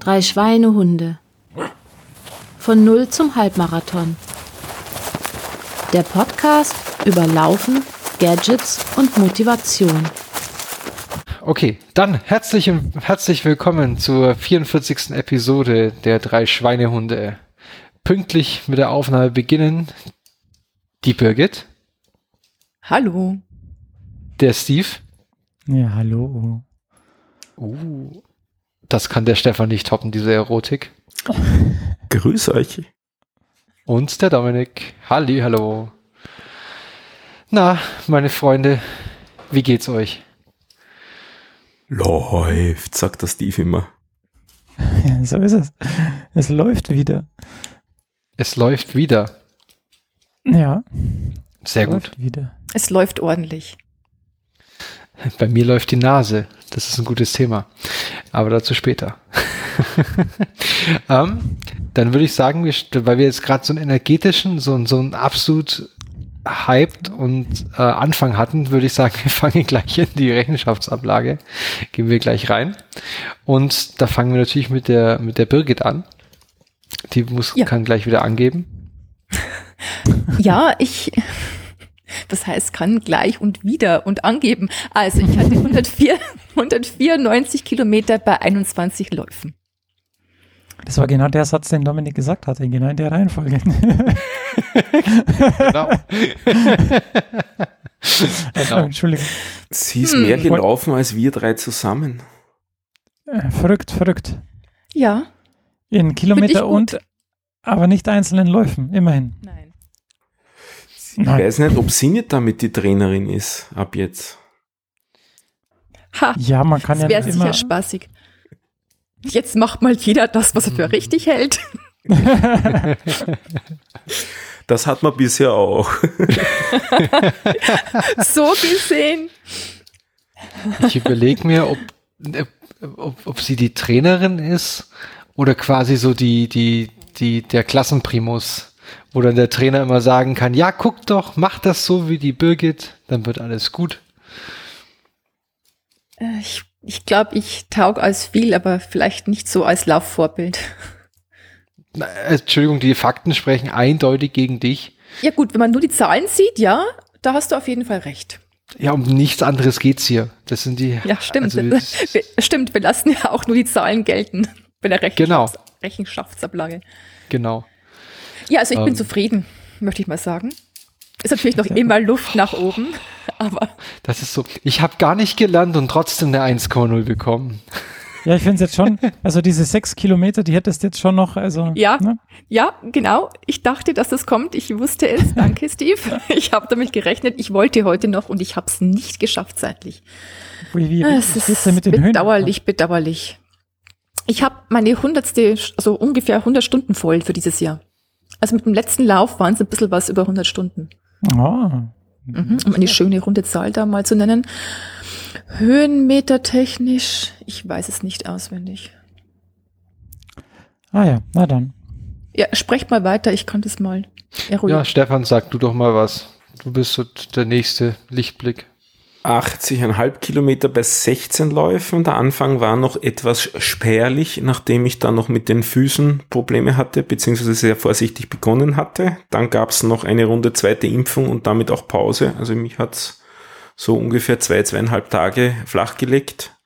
Drei Schweinehunde. Von Null zum Halbmarathon. Der Podcast über Laufen, Gadgets und Motivation. Okay, dann herzlich, herzlich willkommen zur 44. Episode der drei Schweinehunde. Pünktlich mit der Aufnahme beginnen die Birgit. Hallo. Der Steve. Ja, hallo. Uh, das kann der Stefan nicht toppen, diese Erotik. Grüß euch. Und der Dominik. Halli, hallo. Na, meine Freunde, wie geht's euch? Läuft, sagt der Steve immer. Ja, so ist es. Es läuft wieder. Es läuft wieder. Ja. Sehr gut. Läuft wieder. Es läuft ordentlich. Bei mir läuft die Nase. Das ist ein gutes Thema. Aber dazu später. ähm, dann würde ich sagen, wir, weil wir jetzt gerade so einen energetischen, so, so einen absolut hyped und äh, Anfang hatten, würde ich sagen, wir fangen gleich in die Rechenschaftsablage. Gehen wir gleich rein. Und da fangen wir natürlich mit der, mit der Birgit an. Die muss, Ja. kann gleich wieder angeben. Ja, ich, das heißt, kann gleich und wieder und angeben. Also ich hatte 104, 194 Kilometer bei 21 Läufen. Das war genau der Satz, den Dominik gesagt hatte, genau in der Reihenfolge. Genau. Genau. Entschuldigung. Sie ist Hm. mehr gelaufen als wir drei zusammen. Äh, Verrückt, verrückt. Ja. In Kilometer und, aber nicht einzelnen Läufen, immerhin. Nein. Ich Nein. weiß nicht, ob sie nicht damit die Trainerin ist, ab jetzt. Ha, Ja, man kann das ja wäre sicher immer. spaßig. Jetzt macht mal jeder das, was er für richtig hält. Das hat man bisher auch. So gesehen. Ich überlege mir, ob, ob, ob sie die Trainerin ist oder quasi so die, die, die, der Klassenprimus, wo dann der Trainer immer sagen kann, ja, guck doch, mach das so wie die Birgit, dann wird alles gut. Äh, Ich, ich glaube, ich taug als viel, aber vielleicht nicht so als Laufvorbild. Na, Entschuldigung, die Fakten sprechen eindeutig gegen dich. Ja gut, wenn man nur die Zahlen sieht, ja, da hast du auf jeden Fall recht. Ja, um nichts anderes geht's hier. Das sind die. Ja, stimmt. Also, stimmt, wir lassen ja auch nur die Zahlen gelten bei der Genau. Rechenschafts Rechenschaftsablage. genau. Ja, also ich bin Ähm. zufrieden, möchte ich mal sagen. Ist natürlich noch immer Luft nach oben, aber Das ist so. Ich habe gar nicht gelernt und trotzdem eine 1,0 bekommen. Ja, ich finde es jetzt schon, also diese sechs Kilometer, die hättest jetzt schon noch, also. Ja. Ne? ja, genau. Ich dachte, dass das kommt. Ich wusste es. Danke, Steve. Ich habe damit gerechnet. Ich wollte heute noch und ich habe es nicht geschafft zeitlich. Wie, wie, Es ist denn mit den Höhen? bedauerlich, bedauerlich. Ich habe meine hundertste, also ungefähr 100 Stunden voll für dieses Jahr. Also mit dem letzten Lauf waren es ein bisschen was über 100 Stunden. Ah, Mhm, um eine schöne runde Zahl da mal zu nennen. Höhenmeter technisch, ich weiß es nicht auswendig. ah ja, na dann. Ja, sprecht mal weiter, ich kann das mal eruieren. Ja, Stefan, sag du doch mal was. Du bist so der nächste Lichtblick. 80,5 Kilometer bei 16 Läufen. Der Anfang war noch etwas spärlich, nachdem ich dann noch mit den Füßen Probleme hatte, beziehungsweise sehr vorsichtig begonnen hatte. Dann gab es noch eine Runde zweite Impfung und damit auch Pause. Also mich hat's so ungefähr zwei, zweieinhalb Tage flachgelegt.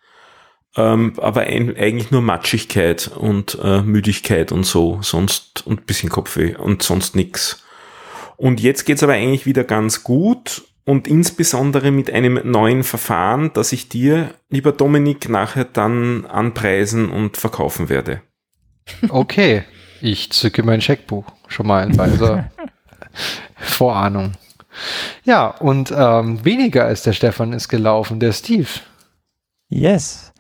Ähm, aber ein, eigentlich nur Matschigkeit und äh, Müdigkeit und so, sonst und bisschen Kopfweh und sonst nix. Und jetzt geht's aber eigentlich wieder ganz gut und insbesondere mit einem neuen Verfahren, das ich dir, lieber Dominik, nachher dann anpreisen und verkaufen werde. Okay, ich zücke mein Scheckbuch. Schon mal in weiser Vorahnung. Ja, und ähm, weniger als der Stefan ist gelaufen, der Steve. Yes.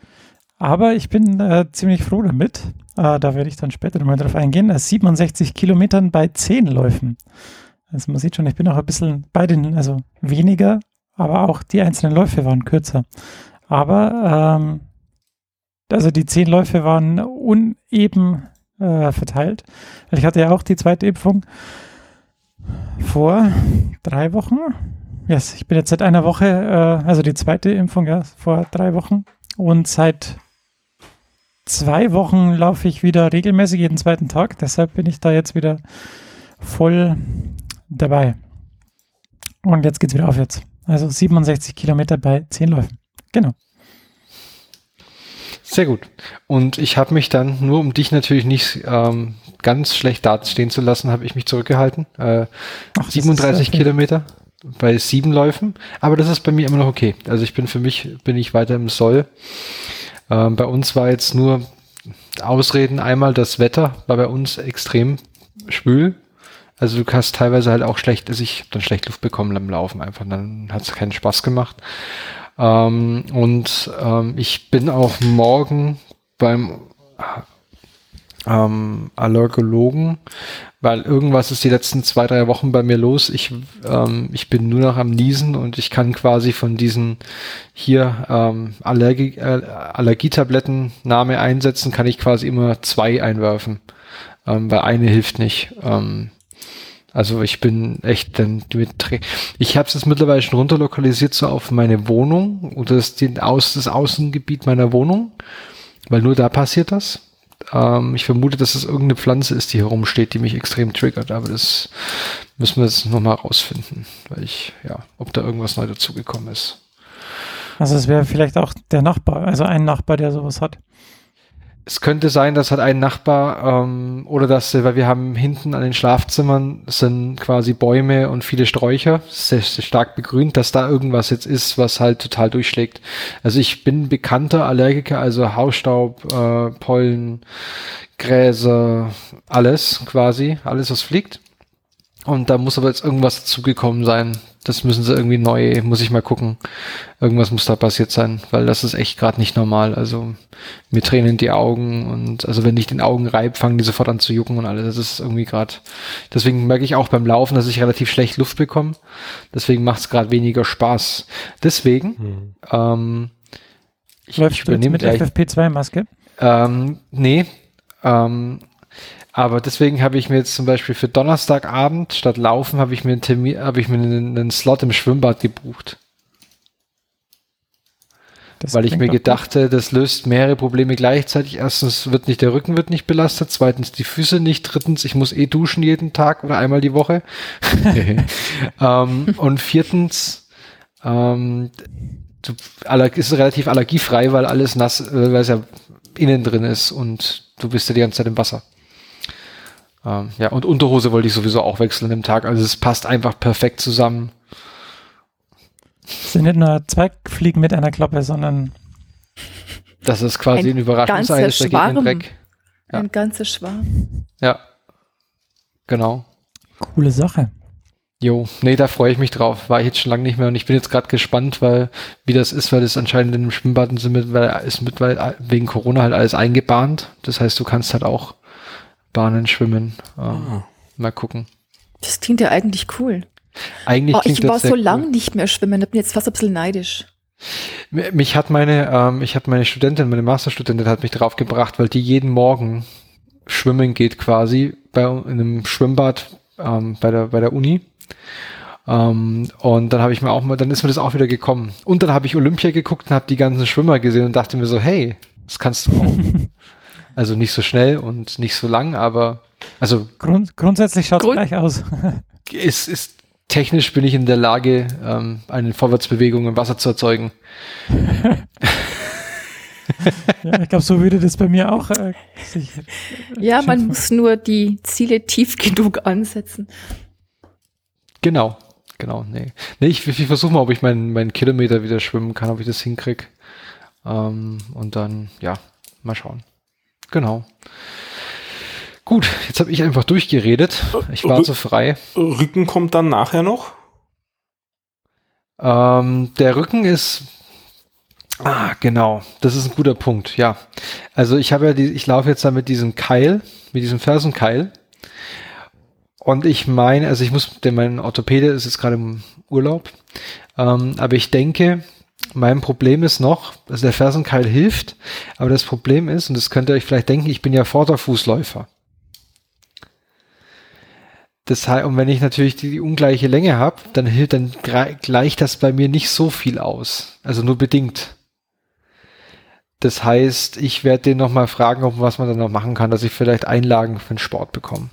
Aber ich bin äh, ziemlich froh damit. Äh, da werde ich dann später nochmal drauf eingehen. Äh, 67 Kilometern bei 10 Läufen. Also man sieht schon, ich bin auch ein bisschen bei den, also weniger, aber auch die einzelnen Läufe waren kürzer. Aber ähm, also die 10 Läufe waren uneben äh, verteilt. Ich hatte ja auch die zweite Impfung vor drei Wochen. Yes, ich bin jetzt seit einer Woche, äh, also die zweite Impfung, ja, vor drei Wochen. Und seit zwei Wochen laufe ich wieder regelmäßig jeden zweiten Tag. Deshalb bin ich da jetzt wieder voll dabei. Und jetzt geht's wieder aufwärts. Also 67 Kilometer bei 10 Läufen. Genau. Sehr gut. Und ich habe mich dann, nur um dich natürlich nicht ähm, ganz schlecht dastehen zu lassen, habe ich mich zurückgehalten. Äh, Ach, 37 Kilometer bei sieben Läufen. Aber das ist bei mir immer noch okay. Also ich bin für mich, bin ich weiter im Soll. Ähm, bei uns war jetzt nur Ausreden. Einmal das Wetter war bei uns extrem schwül. Also du hast teilweise halt auch schlecht, also ich hab dann schlecht Luft bekommen beim Laufen einfach, dann hat es keinen Spaß gemacht. Ähm, und ähm, ich bin auch morgen beim ähm, Allergologen, weil irgendwas ist die letzten zwei, drei Wochen bei mir los. Ich, ähm, ich bin nur noch am Niesen und ich kann quasi von diesen hier ähm, Allergie, äh, Allergietabletten Name einsetzen, kann ich quasi immer zwei einwerfen, ähm, weil eine hilft nicht. Ähm, also ich bin echt dann mit ich habe es jetzt mittlerweile schon runterlokalisiert so auf meine Wohnung oder das, Aus, das Außengebiet meiner Wohnung, weil nur da passiert das. Ähm, ich vermute, dass es irgendeine Pflanze ist, die herumsteht, die mich extrem triggert, aber das müssen wir jetzt nochmal rausfinden, weil ich, ja, ob da irgendwas neu dazugekommen ist. Also es wäre vielleicht auch der Nachbar, also ein Nachbar, der sowas hat es könnte sein, dass halt ein Nachbar ähm, oder dass, weil wir haben hinten an den Schlafzimmern sind quasi Bäume und viele Sträucher, sehr, sehr stark begrünt, dass da irgendwas jetzt ist, was halt total durchschlägt. Also ich bin bekannter Allergiker, also Hausstaub, äh, Pollen, Gräser, alles quasi, alles was fliegt. Und da muss aber jetzt irgendwas dazugekommen sein. Das müssen sie irgendwie neu, muss ich mal gucken. Irgendwas muss da passiert sein, weil das ist echt gerade nicht normal. Also mir tränen die Augen und also wenn ich den Augen reib, fangen die sofort an zu jucken und alles. Das ist irgendwie gerade. Deswegen merke ich auch beim Laufen, dass ich relativ schlecht Luft bekomme. Deswegen macht es gerade weniger Spaß. Deswegen, hm. ähm, ich, Läufst ich übernehme mit FFP2-Maske? Ähm, nee, ähm, aber deswegen habe ich mir jetzt zum Beispiel für Donnerstagabend statt Laufen habe ich mir einen Termin, habe ich mir einen, einen Slot im Schwimmbad gebucht. Das Weil ich mir gedachte, das löst mehrere Probleme gleichzeitig. Erstens wird nicht der Rücken wird nicht belastet, zweitens die Füße nicht, drittens ich muss eh duschen jeden Tag oder einmal die Woche. ähm, und viertens ähm, du, ist relativ allergiefrei, weil alles nass, äh, weil es ja innen drin ist und du bist ja die ganze Zeit im Wasser. Ähm, ja, und Unterhose wollte ich sowieso auch wechseln im Tag. Also es passt einfach perfekt zusammen. Es sind nicht nur zwei Fliegen mit einer Klappe, sondern das ist quasi ein, ein Überraschungsei, das Schwarm. Dreck. Ja. Ein ganzer Schwarm. Ja. Genau. Coole Sache. Jo, nee, da freue ich mich drauf. War ich jetzt schon lange nicht mehr und ich bin jetzt gerade gespannt, weil wie das ist, weil das anscheinend in dem Schwimmbad sind mit, weil ist mit, weil wegen Corona halt alles eingebahnt. Das heißt, du kannst halt auch Bahnen schwimmen. Ähm, ah. Mal gucken. Das klingt ja eigentlich cool. Eigentlich oh, ich war so cool. lang nicht mehr schwimmen, da bin jetzt fast ein bisschen neidisch. Mich hat meine, ähm, ich hatte meine Studentin, meine Masterstudentin hat mich drauf gebracht, weil die jeden Morgen schwimmen geht quasi bei in einem Schwimmbad ähm, bei der bei der Uni. Um, ähm, und dann habe ich mir auch mal, dann ist mir das auch wieder gekommen. Und dann habe ich Olympia geguckt und habe die ganzen Schwimmer gesehen und dachte mir so, hey, das kannst du auch. Also nicht so schnell und nicht so lang, aber also Grund, grundsätzlich schaut es Grund gleich aus. ist, ist technisch bin ich in der Lage, ähm, eine Vorwärtsbewegung im Wasser zu erzeugen. ja, ich glaube, so würde das bei mir auch äh, sich, Ja, man muss nur die Ziele tief genug ansetzen. Genau, genau, nee. Nee, ich, ich versuche mal, ob ich meinen meinen Kilometer wieder schwimmen kann, ob ich das hinkriege. Ähm, und dann, ja, mal schauen. Genau. Gut, jetzt habe ich einfach durchgeredet. Ich war so frei. Rücken kommt dann nachher noch? Ähm, der Rücken ist. Ah, genau. Das ist ein guter Punkt. Ja. Also ich habe ja die, ich laufe jetzt da mit diesem Keil, mit diesem Fersenkeil. Und ich meine, also ich muss, denn mein Orthopäde ist jetzt gerade im Urlaub. Ähm, aber ich denke, mein Problem ist noch, also der Fersenkeil hilft, aber das Problem ist, und das könnt ihr euch vielleicht denken, ich bin ja Vorderfußläufer. Das heißt, und wenn ich natürlich die, die ungleiche Länge habe, dann hilft, dann gleicht das bei mir nicht so viel aus. Also nur bedingt. Das heißt, ich werde den nochmal fragen, ob was man dann noch machen kann, dass ich vielleicht Einlagen für den Sport bekomme.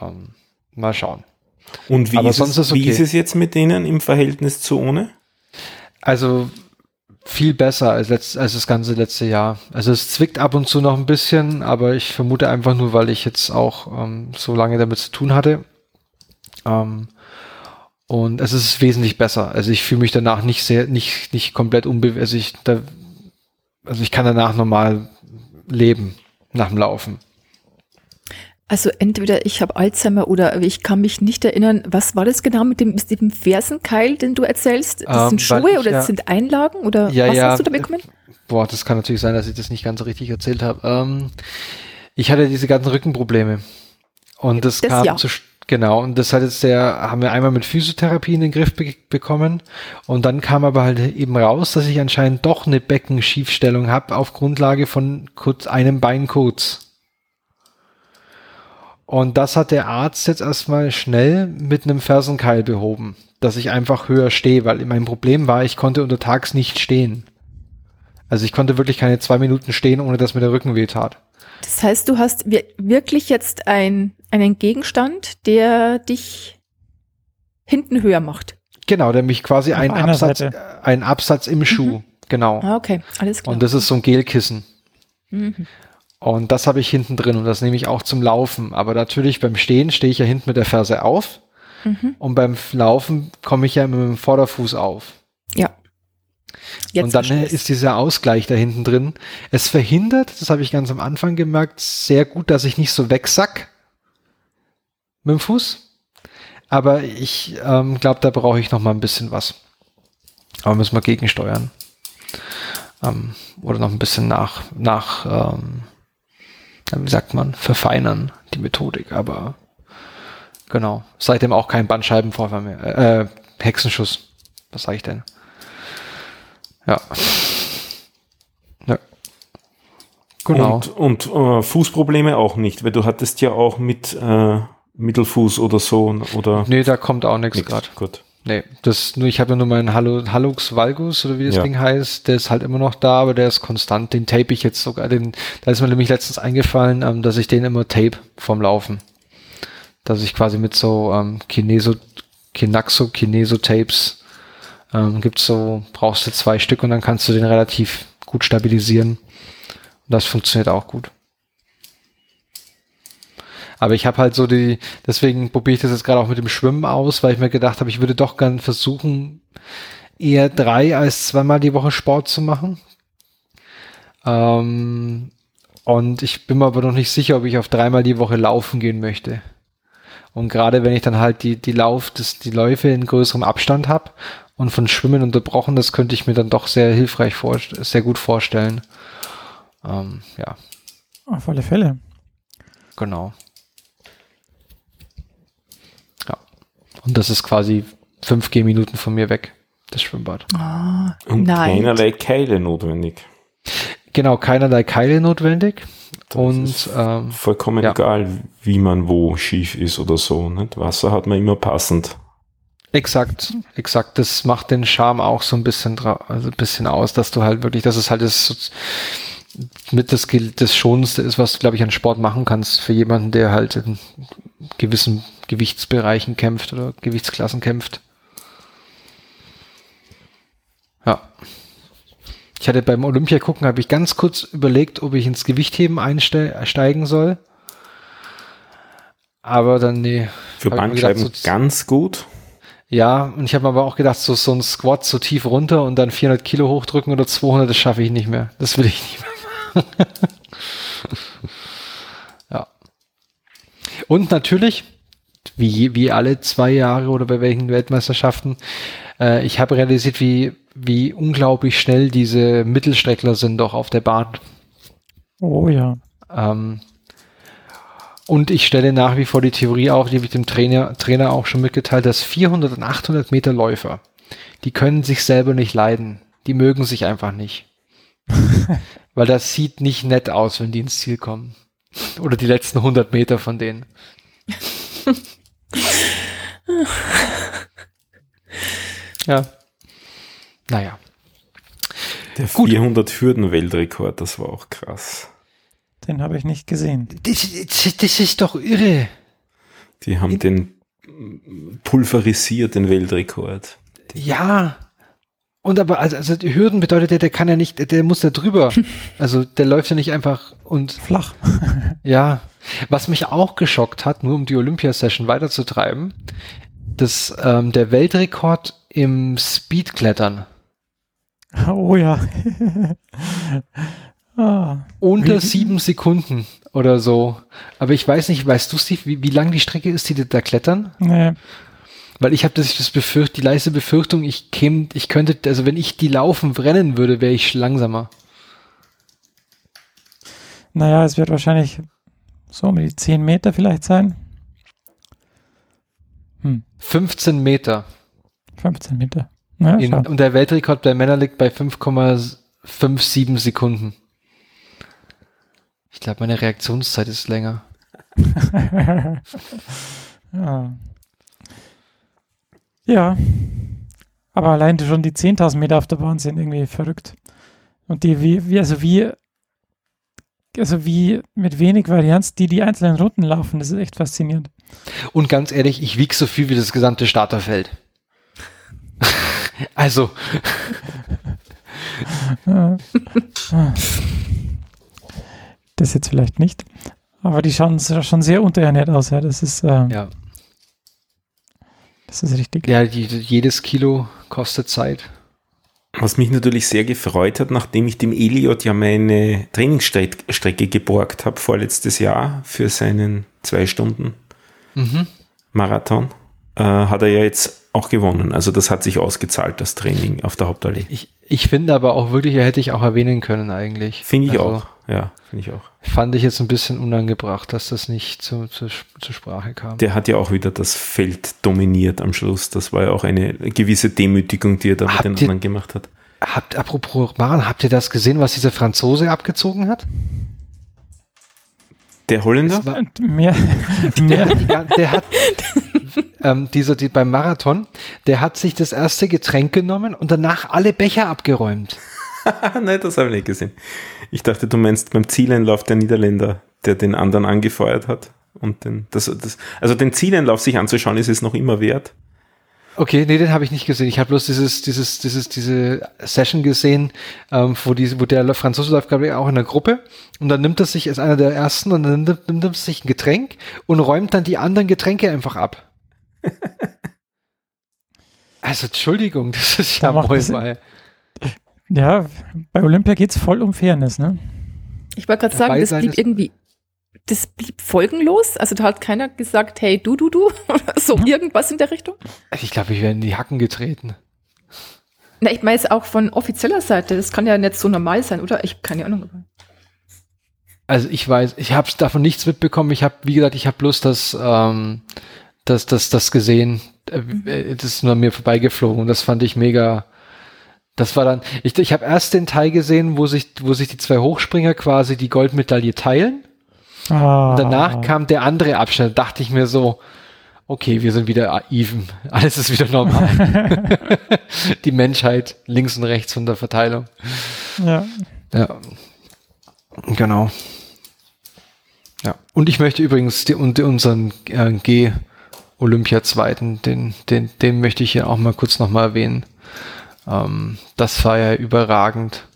Ähm, mal schauen. Und wie, ist, es, okay. wie ist es jetzt mit denen im Verhältnis zu ohne? Also viel besser als, letzt, als das ganze letzte Jahr. Also es zwickt ab und zu noch ein bisschen, aber ich vermute einfach nur, weil ich jetzt auch ähm, so lange damit zu tun hatte. Ähm, und es ist wesentlich besser. Also ich fühle mich danach nicht sehr, nicht, nicht komplett unbe, also also ich kann danach normal leben nach dem Laufen. Also entweder ich habe Alzheimer oder ich kann mich nicht erinnern, was war das genau mit dem, mit dem Fersenkeil, den du erzählst? Das Ähm, sind Schuhe ich oder ja- das sind Einlagen oder Ja, was ja. hast du da bekommen? Boah, das kann natürlich sein, dass ich das nicht ganz so richtig erzählt habe. Ähm, ich hatte diese ganzen Rückenprobleme. Und das, Das kam ja. zu, genau, und das hat jetzt der, haben wir einmal mit Physiotherapie in den Griff be bekommen. Und dann kam aber halt eben raus, dass ich anscheinend doch eine Beckenschiefstellung habe auf Grundlage von kurz einem Bein kurz. Und das hat der Arzt jetzt erstmal schnell mit einem Fersenkeil behoben, dass ich einfach höher stehe, weil mein Problem war, ich konnte untertags nicht stehen. Also ich konnte wirklich keine zwei Minuten stehen, ohne dass mir der Rücken weh tat. Das heißt, du hast wir- wirklich jetzt ein, einen Gegenstand, der dich hinten höher macht. Genau, der mich quasi einen Absatz, einen Absatz im Schuh. Genau. Ah, okay, alles klar. Und das ist so ein Gelkissen. mhm. Und das habe ich hinten drin und das nehme ich auch zum Laufen. Aber natürlich beim Stehen stehe ich ja hinten mit der Ferse auf Mhm. und beim Laufen komme ich ja mit dem Vorderfuß auf. Ja. Jetzt und dann ist dieser Ausgleich da hinten drin. Es verhindert, das habe ich ganz am Anfang gemerkt, sehr gut, dass ich nicht so wegsack mit dem Fuß. Aber ich ähm, glaube, da brauche ich noch mal ein bisschen was. Aber müssen wir gegensteuern. Ähm, oder noch ein bisschen nach, nach ähm, wie sagt man, verfeinern die Methodik. Aber genau, seitdem auch kein Bandscheibenvorfall mehr. Äh, Hexenschuss. Was sage ich denn? Ja. ja. Genau. Und, und äh, Fußprobleme auch nicht, weil du hattest ja auch mit äh, Mittelfuß oder so oder nee, da kommt auch nichts gerade. Gut. Nee, das nur, ich habe ja nur meinen Hallo, Hallux valgus oder wie das Ja. Ding heißt, der ist halt immer noch da, aber der ist konstant. Den tape ich jetzt sogar. Den, da ist mir nämlich letztens eingefallen, ähm, dass ich den immer tape vom Laufen. Dass ich quasi mit so ähm, Kineso, Kinaxo, Kineso-Tapes ähm, gibt's so, brauchst du zwei Stück und dann kannst du den relativ gut stabilisieren. Und das funktioniert auch gut. Aber ich habe halt so die, deswegen probiere ich das jetzt gerade auch mit dem Schwimmen aus, weil ich mir gedacht habe, ich würde doch gern versuchen, eher drei als zweimal die Woche Sport zu machen. Ähm, und ich bin mir aber noch nicht sicher, ob ich auf dreimal die Woche laufen gehen möchte. Und gerade wenn ich dann halt die, die Lauf, das, die Läufe in größerem Abstand habe und von Schwimmen unterbrochen, das könnte ich mir dann doch sehr hilfreich vor, sehr gut vorstellen. Ähm, ja, Auf alle Fälle. Genau. Und das ist quasi fünf Gehminuten von mir weg, das Schwimmbad. Ah, Und nein. keinerlei Keile notwendig. Genau, keinerlei Keile notwendig. Das und ist ähm, Vollkommen Ja. egal, wie man wo schief ist oder so. Nicht? Wasser hat man immer passend. exakt, exakt. Das macht den Charme auch so ein bisschen, also ein bisschen aus, dass du halt wirklich, dass es halt das mit das, das Schonendste ist, was du, glaube ich, an Sport machen kannst für jemanden, der halt in gewissen Gewichtsbereichen kämpft oder Gewichtsklassen kämpft. Ja. Ich hatte beim Olympia gucken, habe ich ganz kurz überlegt, ob ich ins Gewichtheben einsteigen soll. Aber dann, nee. Für mir gedacht, so- ganz gut. Ja, und ich habe mir aber auch gedacht, so, so ein Squat so tief runter und dann 400 Kilo hochdrücken oder 200, das schaffe ich nicht mehr. Das will ich nicht mehr. ja. Und natürlich, wie, wie alle zwei Jahre oder bei welchen Weltmeisterschaften, äh, ich habe realisiert, wie, wie unglaublich schnell diese Mittelstreckler sind doch auf der Bahn. Oh ja. Ähm, und ich stelle nach wie vor die Theorie auf, die habe ich dem Trainer, Trainer auch schon mitgeteilt, dass 400 und 800 Meter Läufer, die können sich selber nicht leiden. Die mögen sich einfach nicht. Weil das sieht nicht nett aus, wenn die ins Ziel kommen. Oder die letzten 100 Meter von denen. ja. Naja. Der Gut. 400 Hürden Weltrekord, das war auch krass. Den habe ich nicht gesehen. Das, das, das ist doch irre. Die haben den pulverisiert, den Weltrekord. Ja. Und aber, also, also die Hürden bedeutet ja, der kann ja nicht, der muss da drüber. Also der läuft ja nicht einfach und Flach. ja. Was mich auch geschockt hat, nur um die Olympia-Session weiterzutreiben, dass ähm, der Weltrekord im Speedklettern Oh ja. ah, unter sieben Sekunden oder so. Aber ich weiß nicht, weißt du, Steve, wie, wie lang die Strecke ist, die die da klettern? nee. Weil ich habe das, das befürcht, die leise Befürchtung, ich käme, ich könnte, also wenn ich die laufen rennen würde, wäre ich langsamer. Naja, es wird wahrscheinlich so um die 10 Meter vielleicht sein. Hm, 15 Meter. 15 Meter. Ja, In, und der Weltrekord der Männer liegt bei 5,57 Sekunden. Ich glaube, meine Reaktionszeit ist länger. ja. Ja. Aber allein schon die 10.000 Meter auf der Bahn sind irgendwie verrückt. Und die, wie, wie, also wie, also wie mit wenig Varianz, die die einzelnen Runden laufen, das ist echt faszinierend. Und ganz ehrlich, ich wiege so viel wie das gesamte Starterfeld. also. Das jetzt vielleicht nicht. Aber die schauen schon sehr unterernährt aus, ja. Das ist, äh, ja, das ist richtig. ja jedes Kilo kostet Zeit. Was mich natürlich sehr gefreut hat, nachdem ich dem Eliot ja meine Trainingsstrecke geborgt habe vorletztes Jahr für seinen zwei Stunden Mhm. Marathon, äh, hat er ja jetzt auch gewonnen. Also das hat sich ausgezahlt, das Training auf der Hauptallee. Ich, ich finde aber auch wirklich, hätte ich auch erwähnen können eigentlich. Finde ich Also, auch. Ja, finde ich auch. Fand ich jetzt ein bisschen unangebracht, dass das nicht zu, zu, zur Sprache kam. Der hat ja auch wieder das Feld dominiert am Schluss. Das war ja auch eine gewisse Demütigung, die er da mit Habt den ihr- anderen gemacht hat. Habt, apropos Maren, habt ihr das gesehen, was dieser Franzose abgezogen hat? Der Holländer? War- mehr, Der mehr, die, gan- der hat ähm, dieser, die, beim Marathon, der hat sich das erste Getränk genommen und danach alle Becher abgeräumt. Nein, das habe ich nicht gesehen. Ich dachte, du meinst beim Zieleinlauf der Niederländer, der den anderen angefeuert hat. Und den, das, das, also den Zieleinlauf sich anzuschauen, ist es noch immer wert. Okay, nee, den habe ich nicht gesehen. Ich habe bloß dieses, dieses, dieses, diese Session gesehen, ähm, wo, die, wo der Franzose läuft, glaube ich, auch in der Gruppe. Und dann nimmt er sich, ist einer der ersten, und dann nimmt, nimmt er sich ein Getränk und räumt dann die anderen Getränke einfach ab. Also, Entschuldigung, das ist Da ja wohl ja, bei Olympia geht es voll um Fairness, ne? Ich wollte gerade sagen, das blieb irgendwie, das blieb folgenlos. Also da hat keiner gesagt, hey, du, du, du, oder so irgendwas in der Richtung. Ich glaube, ich werde in die Hacken getreten. Na, ich meine jetzt auch von offizieller Seite, das kann ja nicht so normal sein, oder? Ich habe keine Ahnung. Also ich weiß, ich habe davon nichts mitbekommen. Ich habe, wie gesagt, ich habe bloß das, ähm, das, das, das gesehen. Äh, äh, Das ist nur an mir vorbeigeflogen und das fand ich mega. Das war dann, ich, ich habe erst den Teil gesehen, wo sich, wo sich die zwei Hochspringer quasi die Goldmedaille teilen. Ah, Und danach kam der andere Abschnitt. Da dachte ich mir so, okay, wir sind wieder even. Alles ist wieder normal. die Menschheit links und rechts von der Verteilung. ja, Ja, genau. Ja, und ich möchte übrigens die, unseren äh, G-Olympia-Zweiten, den, den, den möchte ich hier auch mal kurz nochmal erwähnen. Ähm, das war ja überragend.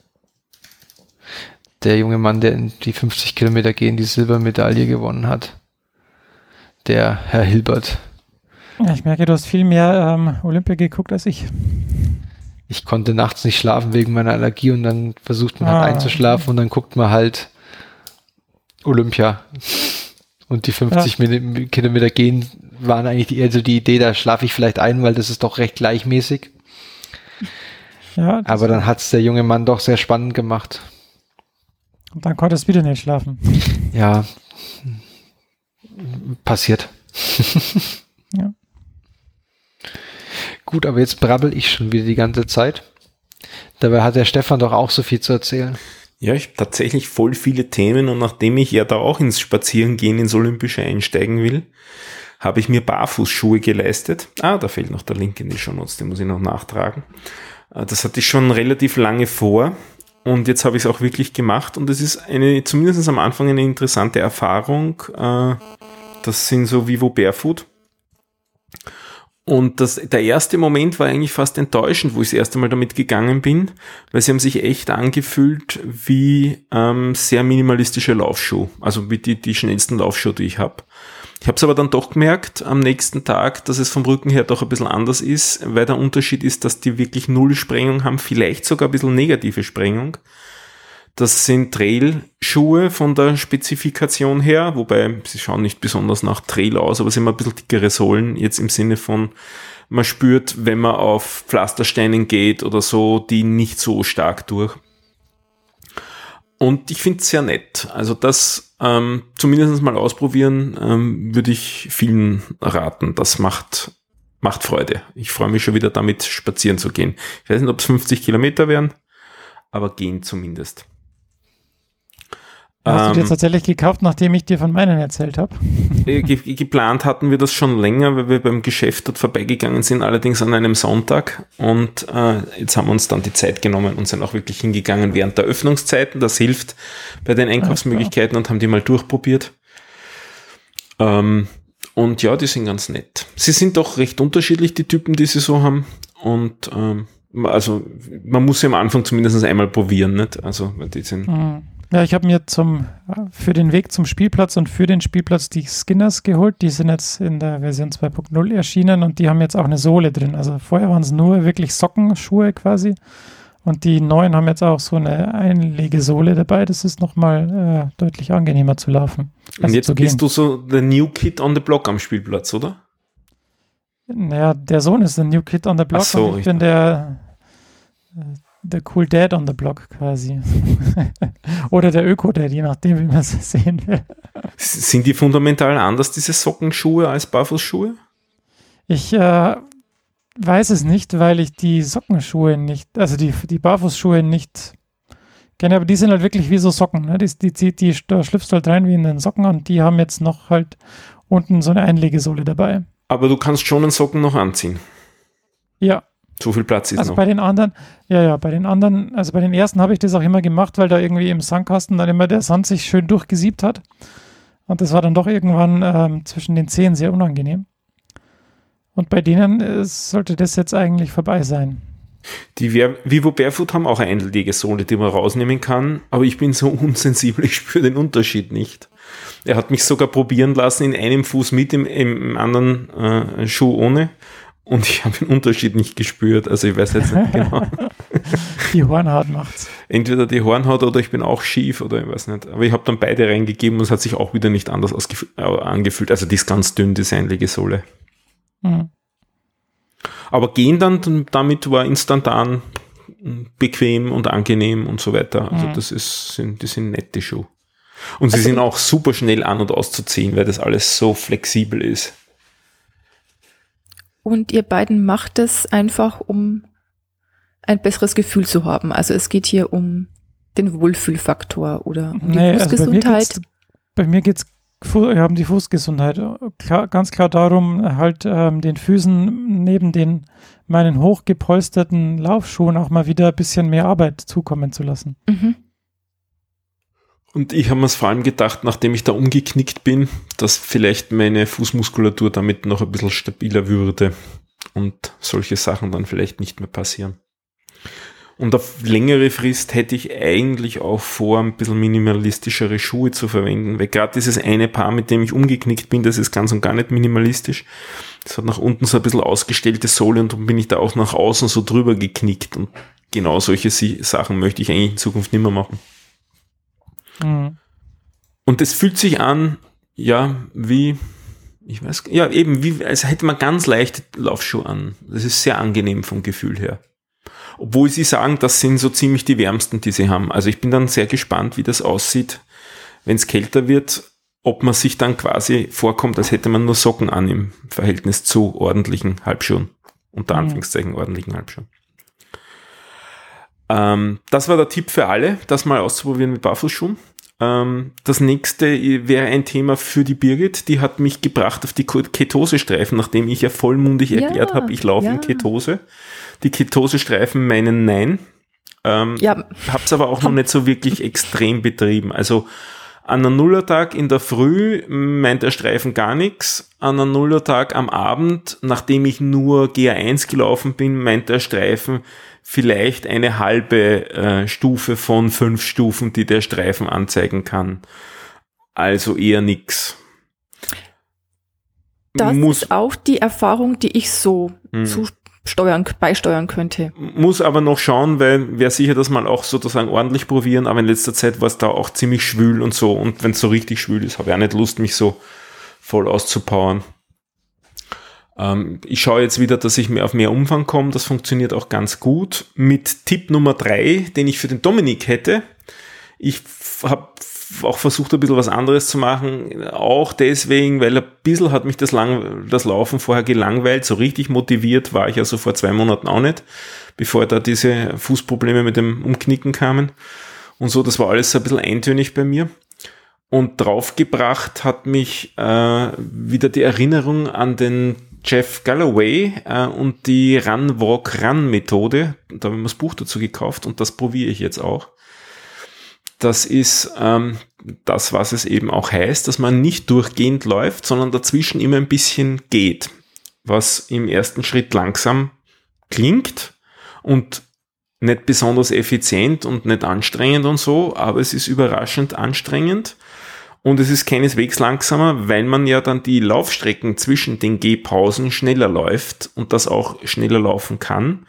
Der junge Mann, der in die 50 Kilometer gehen die Silbermedaille gewonnen hat. Der Herr Hilbert. Ja, ich merke, du hast viel mehr ähm, Olympia geguckt als ich. Ich konnte nachts nicht schlafen wegen meiner Allergie und dann versucht man halt Ah, einzuschlafen und dann guckt man halt Olympia. Und die 50 Mil- Kilometer gehen waren eigentlich die, also die Idee, da schlafe ich vielleicht ein, weil das ist doch recht gleichmäßig. Ja, Aber dann hat es der junge Mann doch sehr spannend gemacht. und dann konntest du wieder nicht schlafen. Ja, passiert. Ja. Gut, aber jetzt brabbel ich schon wieder die ganze Zeit. Dabei hat der Stefan doch auch so viel zu erzählen. Ja, ich habe tatsächlich voll viele Themen und nachdem ich ja da auch ins Spazierengehen ins Olympische einsteigen will, habe ich mir Barfußschuhe geleistet. Ah, da fehlt noch der Link in die Shownotes, den muss ich noch nachtragen. Äh, Das hatte ich schon relativ lange vor, Und jetzt habe ich es auch wirklich gemacht und es ist eine, zumindest am Anfang eine interessante Erfahrung. Äh, das sind so Vivo Barefoot. Und das, der erste Moment war eigentlich fast enttäuschend, wo ich das erste Mal damit gegangen bin, weil sie haben sich echt angefühlt wie ähm, sehr minimalistische Laufschuhe, also wie die, die schnellsten Laufschuhe, die ich habe. Ich habe es aber dann doch gemerkt am nächsten Tag, dass es vom Rücken her doch ein bisschen anders ist, weil der Unterschied ist, dass die wirklich null Sprengung haben, vielleicht sogar ein bisschen negative Sprengung. Das sind Trail-Schuhe von der Spezifikation her, wobei sie schauen nicht besonders nach Trail aus, aber sie haben ein bisschen dickere Sohlen, jetzt im Sinne von, man spürt, wenn man auf Pflastersteinen geht oder so, die nicht so stark durch. Und ich finde es sehr nett. Also das ähm, zumindest mal ausprobieren, ähm, würde ich vielen raten. Das macht, macht Freude. Ich freue mich schon wieder damit spazieren zu gehen. Ich weiß nicht, ob es 50 Kilometer wären, aber gehen zumindest. Hast du dir ähm, tatsächlich gekauft, nachdem ich dir von meinen erzählt habe? Äh, ge geplant hatten wir das schon länger, weil wir beim Geschäft dort vorbeigegangen sind, allerdings an einem Sonntag. Und äh, jetzt haben wir uns dann die Zeit genommen und sind auch wirklich hingegangen während der Öffnungszeiten. Das hilft bei den Einkaufsmöglichkeiten und haben die mal durchprobiert. Ähm, und ja, die sind ganz nett. Sie sind doch recht unterschiedlich, die Typen, die sie so haben. Und ähm, also man muss sie am Anfang zumindest einmal probieren, nicht? Also die sind. Mhm ja, ich habe mir zum, für den Weg zum Spielplatz und für den Spielplatz die Skinners geholt. Die sind jetzt in der Version 2.0 erschienen und die haben jetzt auch eine Sohle drin. Also vorher waren es nur wirklich Sockenschuhe quasi. Und die neuen haben jetzt auch so eine Einlegesohle dabei. Das ist nochmal äh, deutlich angenehmer zu laufen. Also und jetzt bist du so der New Kid on the Block am Spielplatz, oder? Naja, der Sohn ist der New Kid on the Block so, und ich, ich bin der, äh, der Cool Dad on the Block quasi. Oder der Öko-Dad, je nachdem, wie man es sehen will. Sind die fundamental anders, diese Sockenschuhe, als Barfußschuhe? Ich äh, weiß es nicht, weil ich die Sockenschuhe nicht, also die, die Barfußschuhe nicht kenne, aber die sind halt wirklich wie so Socken. Ne? Die, die, die, die, da schlüpfst du halt rein wie in den Socken und die haben jetzt noch halt unten so eine Einlegesohle dabei. Aber du kannst schon einen Socken noch anziehen. Ja, so viel Platz ist also noch. bei den anderen, ja, ja, bei den anderen, also bei den ersten habe ich das auch immer gemacht, weil da irgendwie im Sandkasten dann immer der Sand sich schön durchgesiebt hat. Und das war dann doch irgendwann ähm, zwischen den Zehen sehr unangenehm. Und bei denen äh, sollte das jetzt eigentlich vorbei sein. Die Vivo Barefoot haben auch eine Einlegesohle, die man rausnehmen kann, aber ich bin so unsensibel, ich spüre den Unterschied nicht. Er hat mich sogar probieren lassen, in einem Fuß mit, im, im anderen äh, Schuh ohne. Und ich habe den Unterschied nicht gespürt. Also ich weiß jetzt nicht genau. die Hornhaut macht's. Entweder die Hornhaut oder ich bin auch schief oder ich weiß nicht. Aber ich habe dann beide reingegeben und es hat sich auch wieder nicht anders äh, angefühlt. Also die ist ganz dünn, die seinlige Sohle. Mhm. Aber gehen dann damit war instantan bequem und angenehm und so weiter. Also mhm. das ist, sind, die sind nette Schuhe. Und sie also sind auch super schnell an- und auszuziehen, weil das alles so flexibel ist. Und ihr beiden macht es einfach, um ein besseres Gefühl zu haben. Also es geht hier um den Wohlfühlfaktor oder um die nee, Fußgesundheit. Also bei mir geht es wir haben die Fußgesundheit. Klar, ganz klar darum, halt ähm, den Füßen neben den meinen hochgepolsterten Laufschuhen auch mal wieder ein bisschen mehr Arbeit zukommen zu lassen. Mhm. Und ich habe mir vor allem gedacht, nachdem ich da umgeknickt bin, dass vielleicht meine Fußmuskulatur damit noch ein bisschen stabiler würde und solche Sachen dann vielleicht nicht mehr passieren. Und auf längere Frist hätte ich eigentlich auch vor, ein bisschen minimalistischere Schuhe zu verwenden, weil gerade dieses eine Paar, mit dem ich umgeknickt bin, das ist ganz und gar nicht minimalistisch. Das hat nach unten so ein bisschen ausgestellte Sohle und dann bin ich da auch nach außen so drüber geknickt und genau solche Sachen möchte ich eigentlich in Zukunft nicht mehr machen. Mhm. Und es fühlt sich an, ja, wie, ich weiß, ja, eben, wie, als hätte man ganz leichte Laufschuhe an. Das ist sehr angenehm vom Gefühl her. Obwohl sie sagen, das sind so ziemlich die wärmsten, die sie haben. Also ich bin dann sehr gespannt, wie das aussieht, wenn es kälter wird, ob man sich dann quasi vorkommt, als hätte man nur Socken an im Verhältnis zu ordentlichen Halbschuhen. Unter mhm. Anführungszeichen ordentlichen Halbschuhen. Ähm, das war der Tipp für alle, das mal auszuprobieren mit Barfußschuhen. Ähm, das nächste wäre ein Thema für die Birgit. Die hat mich gebracht auf die Ketosestreifen, nachdem ich ja vollmundig erklärt ja, habe, ich laufe ja. in Ketose. Die Ketosestreifen meinen Nein. Ähm, ja. Habe es aber auch noch nicht so wirklich extrem betrieben. Also an einem Nullertag in der Früh meint der Streifen gar nichts. An einem Nullertag am Abend, nachdem ich nur GA1 gelaufen bin, meint der Streifen vielleicht eine halbe äh, Stufe von fünf Stufen, die der Streifen anzeigen kann. Also eher nix. Das Muss, ist auch die Erfahrung, die ich so hm. zu steuern, beisteuern könnte. Muss aber noch schauen, weil wäre sicher das mal auch sozusagen ordentlich probieren, aber in letzter Zeit war es da auch ziemlich schwül und so und wenn es so richtig schwül ist, habe ich auch nicht Lust, mich so voll auszupowern. Ähm, ich schaue jetzt wieder, dass ich mehr auf mehr Umfang komme, das funktioniert auch ganz gut. Mit Tipp Nummer drei, den ich für den Dominik hätte, ich habe auch versucht, ein bisschen was anderes zu machen. Auch deswegen, weil ein bisschen hat mich das, lang, das Laufen vorher gelangweilt. So richtig motiviert war ich also vor zwei Monaten auch nicht, bevor da diese Fußprobleme mit dem Umknicken kamen. Und so, das war alles ein bisschen eintönig bei mir. Und draufgebracht hat mich äh, wieder die Erinnerung an den Jeff Galloway äh, und die Run Walk Run Methode. Da habe ich mir das Buch dazu gekauft und das probiere ich jetzt auch das ist ähm, das, was es eben auch heißt, dass man nicht durchgehend läuft, sondern dazwischen immer ein bisschen geht, was im ersten Schritt langsam klingt und nicht besonders effizient und nicht anstrengend und so, aber es ist überraschend anstrengend und es ist keineswegs langsamer, weil man ja dann die Laufstrecken zwischen den Gehpausen schneller läuft und das auch schneller laufen kann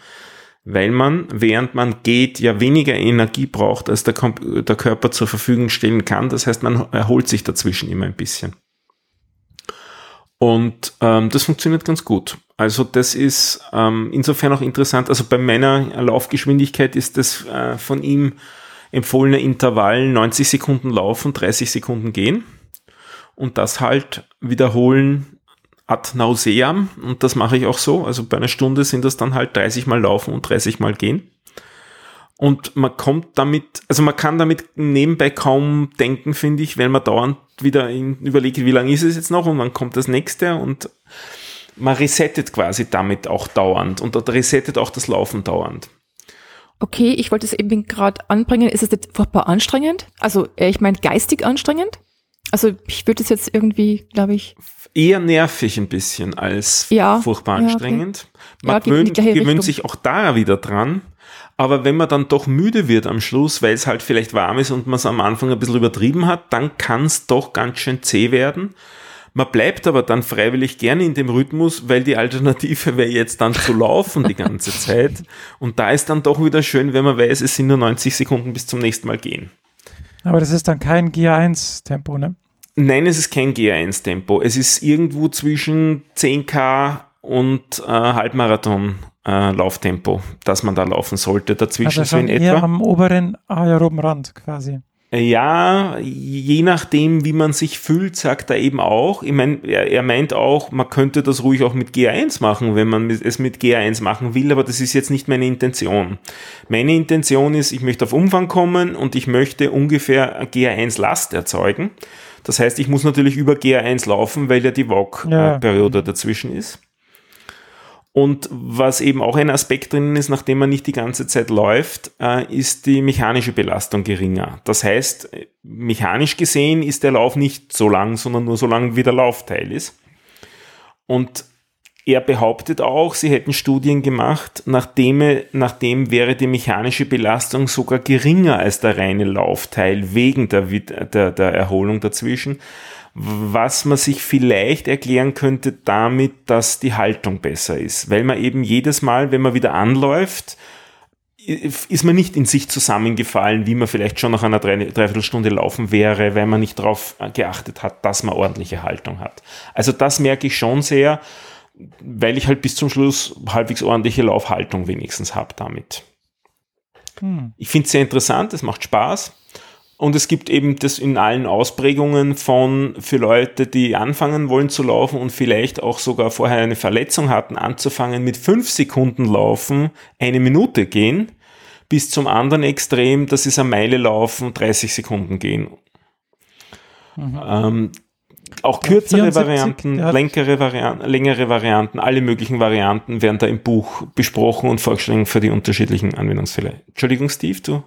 weil man, während man geht, ja weniger Energie braucht, als der, der Körper zur Verfügung stellen kann. Das heißt, man erholt sich dazwischen immer ein bisschen. Und ähm, das funktioniert ganz gut. Also das ist ähm, insofern auch interessant. Also bei meiner Laufgeschwindigkeit ist das äh, von ihm empfohlene Intervall 90 Sekunden laufen, 30 Sekunden gehen. Und das halt wiederholen ad nauseam und das mache ich auch so. Also bei einer Stunde sind das dann halt 30 Mal laufen und 30 Mal gehen. Und man kommt damit, also man kann damit nebenbei kaum denken, finde ich, wenn man dauernd wieder überlegt, wie lange ist es jetzt noch und wann kommt das nächste und man resettet quasi damit auch dauernd und resettet auch das Laufen dauernd. Okay, ich wollte es eben gerade anbringen. Ist es jetzt furchtbar anstrengend? Also, äh, ich meine, geistig anstrengend? Also, ich würde es jetzt irgendwie, glaube ich eher nervig ein bisschen als ja, furchtbar anstrengend. Ja, okay. Man ja, gewöhnt, gewöhnt sich auch da wieder dran. Aber wenn man dann doch müde wird am Schluss, weil es halt vielleicht warm ist und man es am Anfang ein bisschen übertrieben hat, dann kann es doch ganz schön zäh werden. Man bleibt aber dann freiwillig gerne in dem Rhythmus, weil die Alternative wäre jetzt dann zu laufen die ganze Zeit. Und da ist dann doch wieder schön, wenn man weiß, es sind nur 90 Sekunden bis zum nächsten Mal gehen. Aber das ist dann kein Gear 1 Tempo, ne? Nein, es ist kein GA1-Tempo. Es ist irgendwo zwischen 10k und äh, Halbmarathon äh, Lauftempo, das man da laufen sollte. Dazwischen also so in etwa. am oberen aeroben Rand quasi. Ja, je nachdem, wie man sich fühlt, sagt er eben auch. Ich meine, er, er, meint auch, man könnte das ruhig auch mit GA1 machen, wenn man es mit GA1 machen will, aber das ist jetzt nicht meine Intention. Meine Intention ist, ich möchte auf Umfang kommen und ich möchte ungefähr GA1 Last erzeugen. Das heißt, ich muss natürlich über GR1 laufen, weil ja die VOG-Periode ja. dazwischen ist. Und was eben auch ein Aspekt drin ist, nachdem man nicht die ganze Zeit läuft, äh, ist die mechanische Belastung geringer. Das heißt, mechanisch gesehen ist der Lauf nicht so lang, sondern nur so lang, wie der Laufteil ist. Und er behauptet auch, sie hätten Studien gemacht, nachdem, nachdem wäre die mechanische Belastung sogar geringer als der reine Laufteil wegen der, der, der Erholung dazwischen, was man sich vielleicht erklären könnte damit, dass die Haltung besser ist, weil man eben jedes Mal, wenn man wieder anläuft, ist man nicht in sich zusammengefallen, wie man vielleicht schon nach einer Dreiviertelstunde laufen wäre, weil man nicht darauf geachtet hat, dass man ordentliche Haltung hat. Also das merke ich schon sehr weil ich halt bis zum Schluss halbwegs ordentliche Laufhaltung wenigstens habe damit. Hm. Ich finde es sehr interessant, es macht Spaß. Und es gibt eben das in allen Ausprägungen von für Leute, die anfangen wollen zu laufen und vielleicht auch sogar vorher eine Verletzung hatten, anzufangen mit fünf Sekunden laufen, eine Minute gehen, bis zum anderen Extrem, das ist eine Meile laufen, 30 Sekunden gehen. Mhm. Ähm, auch kürzere 74, Varianten, längere Varianten, längere Varianten, alle möglichen Varianten werden da im Buch besprochen und vorgeschlagen für die unterschiedlichen Anwendungsfälle. Entschuldigung, Steve, du?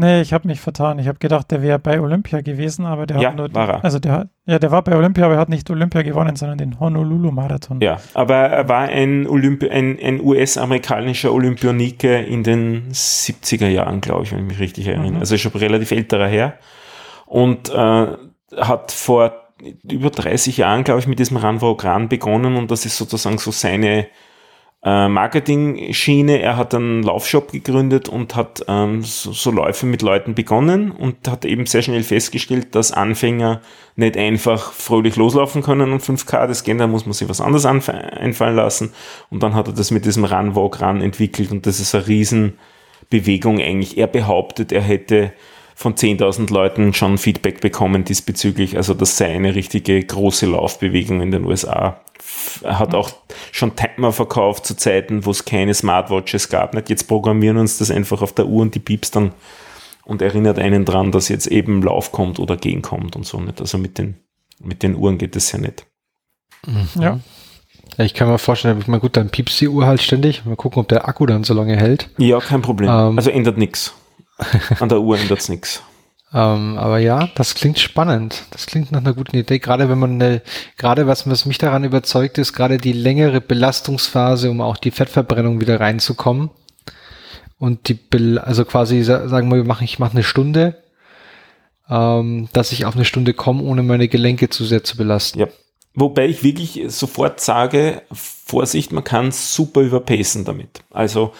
Nee, ich habe mich vertan. Ich habe gedacht, der wäre bei Olympia gewesen, aber der ja, hat nur. War er. Also der, ja, der war bei Olympia, aber er hat nicht Olympia gewonnen, sondern den Honolulu-Marathon. Ja, aber er war ein, Olympi ein, ein US-amerikanischer Olympionike in den 70er Jahren, glaube ich, wenn ich mich richtig erinnere. Mhm. Also schon relativ älterer Herr. Und äh, hat vor über 30 Jahren, glaube ich, mit diesem Run Run begonnen und das ist sozusagen so seine äh, Marketing-Schiene. Er hat einen Laufshop gegründet und hat ähm, so, so Läufe mit Leuten begonnen und hat eben sehr schnell festgestellt, dass Anfänger nicht einfach fröhlich loslaufen können und 5K das gehen, da muss man sich was anderes einfallen lassen. Und dann hat er das mit diesem Run, Walk, Run entwickelt und das ist eine Riesenbewegung eigentlich. Er behauptet, er hätte von 10.000 Leuten schon Feedback bekommen diesbezüglich. Also das sei eine richtige große Laufbewegung in den USA. Hat auch schon Timer verkauft zu Zeiten, wo es keine Smartwatches gab. Nicht jetzt programmieren uns das einfach auf der Uhr und die piepst dann und erinnert einen dran, dass jetzt eben Lauf kommt oder Gehen kommt und so nicht. Also mit den, mit den Uhren geht es ja nicht. Mhm. Ja. Ja, ich kann mir vorstellen, ich meine, gut, dann piepst die Uhr halt ständig. Mal gucken, ob der Akku dann so lange hält. Ja, kein Problem. Ähm, also ändert nichts. An der Uhr ändert es nichts. Ähm, aber ja, das klingt spannend. Das klingt nach einer guten Idee. Gerade wenn man eine, gerade was, was mich daran überzeugt ist, gerade die längere Belastungsphase, um auch die Fettverbrennung wieder reinzukommen. Und die, also quasi sagen wir, machen, ich mache eine Stunde, ähm, dass ich auf eine Stunde komme, ohne meine Gelenke zu sehr zu belasten. Ja. Wobei ich wirklich sofort sage, Vorsicht, man kann super überpacen damit. Also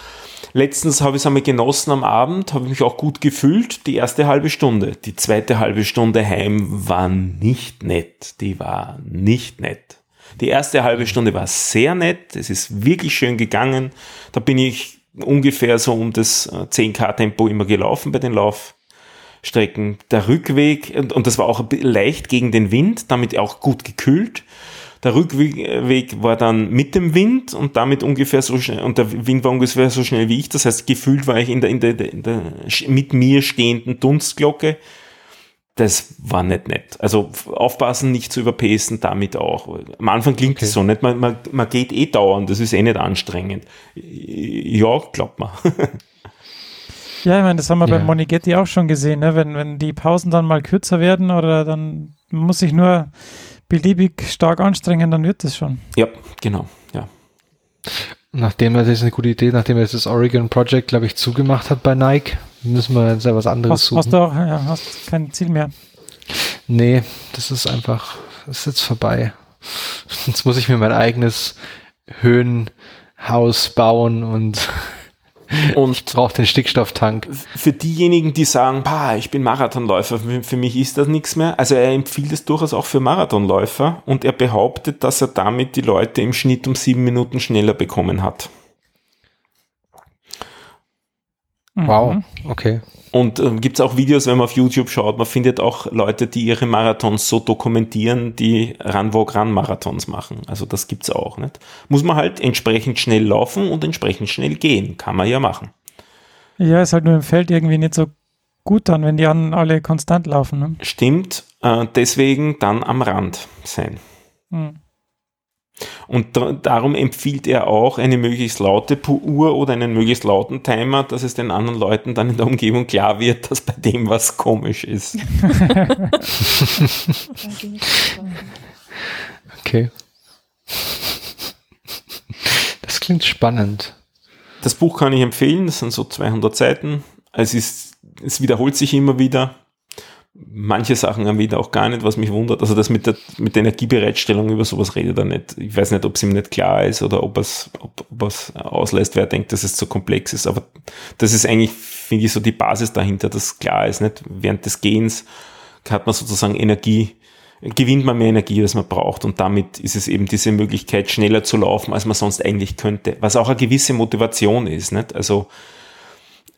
Letztens habe ich es einmal genossen am Abend, habe ich mich auch gut gefühlt, die erste halbe Stunde. Die zweite halbe Stunde heim war nicht nett. Die war nicht nett. Die erste halbe Stunde war sehr nett. Es ist wirklich schön gegangen. Da bin ich ungefähr so um das 10k-Tempo äh, immer gelaufen bei den Laufstrecken. Der Rückweg, und, und das war auch leicht gegen den Wind, damit auch gut gekühlt. Der Rückweg war dann mit dem Wind und damit ungefähr so schnell, und der Wind war ungefähr so schnell wie ich. Das heißt, gefühlt war ich in der, in der, in der mit mir stehenden Dunstglocke. Das war nicht nett. Also aufpassen, nicht zu überpacen, damit auch. Am Anfang klingt okay. es so nicht. Man, man, man geht eh dauernd, das ist eh nicht anstrengend. Ja, glaubt man. Ja, ich meine, das haben wir ja. beim Monigetti auch schon gesehen, ne? wenn, wenn die Pausen dann mal kürzer werden oder dann muss ich nur beliebig stark anstrengen, dann wird das schon. Ja, genau, ja. Nachdem er, das ist eine gute Idee, nachdem er das Oregon Project, glaube ich, zugemacht hat bei Nike, müssen wir jetzt ja was anderes hast, suchen. Hast du auch, ja, hast kein Ziel mehr? Nee, das ist einfach, das ist jetzt vorbei. Jetzt muss ich mir mein eigenes Höhenhaus bauen und und ich brauche den Stickstofftank. Für diejenigen, die sagen, bah, ich bin Marathonläufer, für, mich ist das nichts mehr. Also er empfiehlt es durchaus auch für Marathonläufer und er behauptet, dass er damit die Leute im Schnitt um sieben Minuten schneller bekommen hat. Wow, mhm. okay. Und äh, gibt es auch Videos, wenn man auf YouTube schaut, man findet auch Leute, die ihre Marathons so dokumentieren, die Run-Walk-Run-Marathons machen. Also das gibt es auch. Nicht? Muss man halt entsprechend schnell laufen und entsprechend schnell gehen. Kann man ja machen. Ja, ist halt nur im Feld irgendwie nicht so gut dann, wenn die anderen alle konstant laufen. Ne? Stimmt, äh, deswegen dann am Rand sein. Mhm. Und da, darum empfiehlt er auch eine möglichst laute Uhr oder einen möglichst lauten Timer, dass es den anderen Leuten dann in der Umgebung klar wird, dass bei dem was komisch ist. okay. Das klingt spannend. Das Buch kann ich empfehlen, das sind so 200 Seiten. Es, ist, es wiederholt sich immer wieder manche Sachen haben wieder auch gar nicht, was mich wundert. Also das mit der, mit der Energiebereitstellung über sowas redet er nicht. Ich weiß nicht, ob es ihm nicht klar ist oder ob es, ob, ob es auslässt, wer denkt, dass es zu komplex ist. Aber das ist eigentlich, finde ich, so die Basis dahinter, dass klar ist, nicht? Während des Gehens hat man sozusagen Energie, gewinnt man mehr Energie, als man braucht. Und damit ist es eben diese Möglichkeit, schneller zu laufen, als man sonst eigentlich könnte. Was auch eine gewisse Motivation ist, nicht? Also,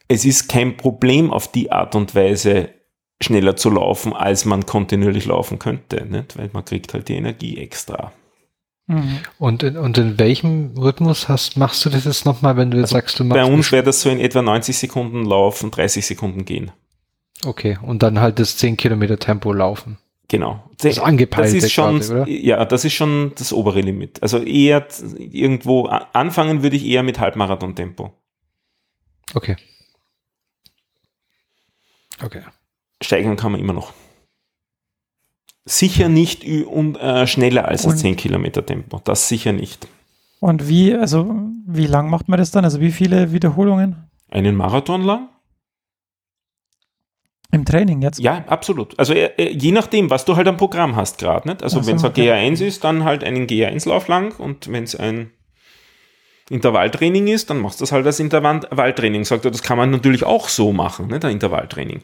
es ist kein Problem auf die Art und Weise, schneller zu laufen, als man kontinuierlich laufen könnte, nicht? weil man kriegt halt die Energie extra. Mhm. Und in, und in welchem Rhythmus hast, machst du das jetzt nochmal, wenn du jetzt also sagst, du machst. Bei uns wäre das so in etwa 90 Sekunden laufen, 30 Sekunden gehen. Okay, und dann halt das 10 Kilometer Tempo laufen. Genau. Das angepeilte das ist schon, quasi, Ja, das ist schon das obere Limit. Also eher irgendwo anfangen würde ich eher mit Halbmarathon-Tempo. Okay. Okay. Steigern kann man immer noch. Sicher nicht um, äh, schneller als das 10 Kilometer Tempo. Das sicher nicht. Und wie, also wie lang macht man das dann? Also wie viele Wiederholungen? Einen Marathon lang? Im Training jetzt? Ja, absolut. Also äh, äh je nachdem, was du halt am Programm hast gerade. Nicht? Also so, wenn es ein okay. GA1 ist, dann halt einen GA1-Lauf lang und wenn es ein Intervalltraining ist, dann machst du das halt als Intervalltraining. Sagt er, das kann man natürlich auch so machen, nicht? ein Intervalltraining.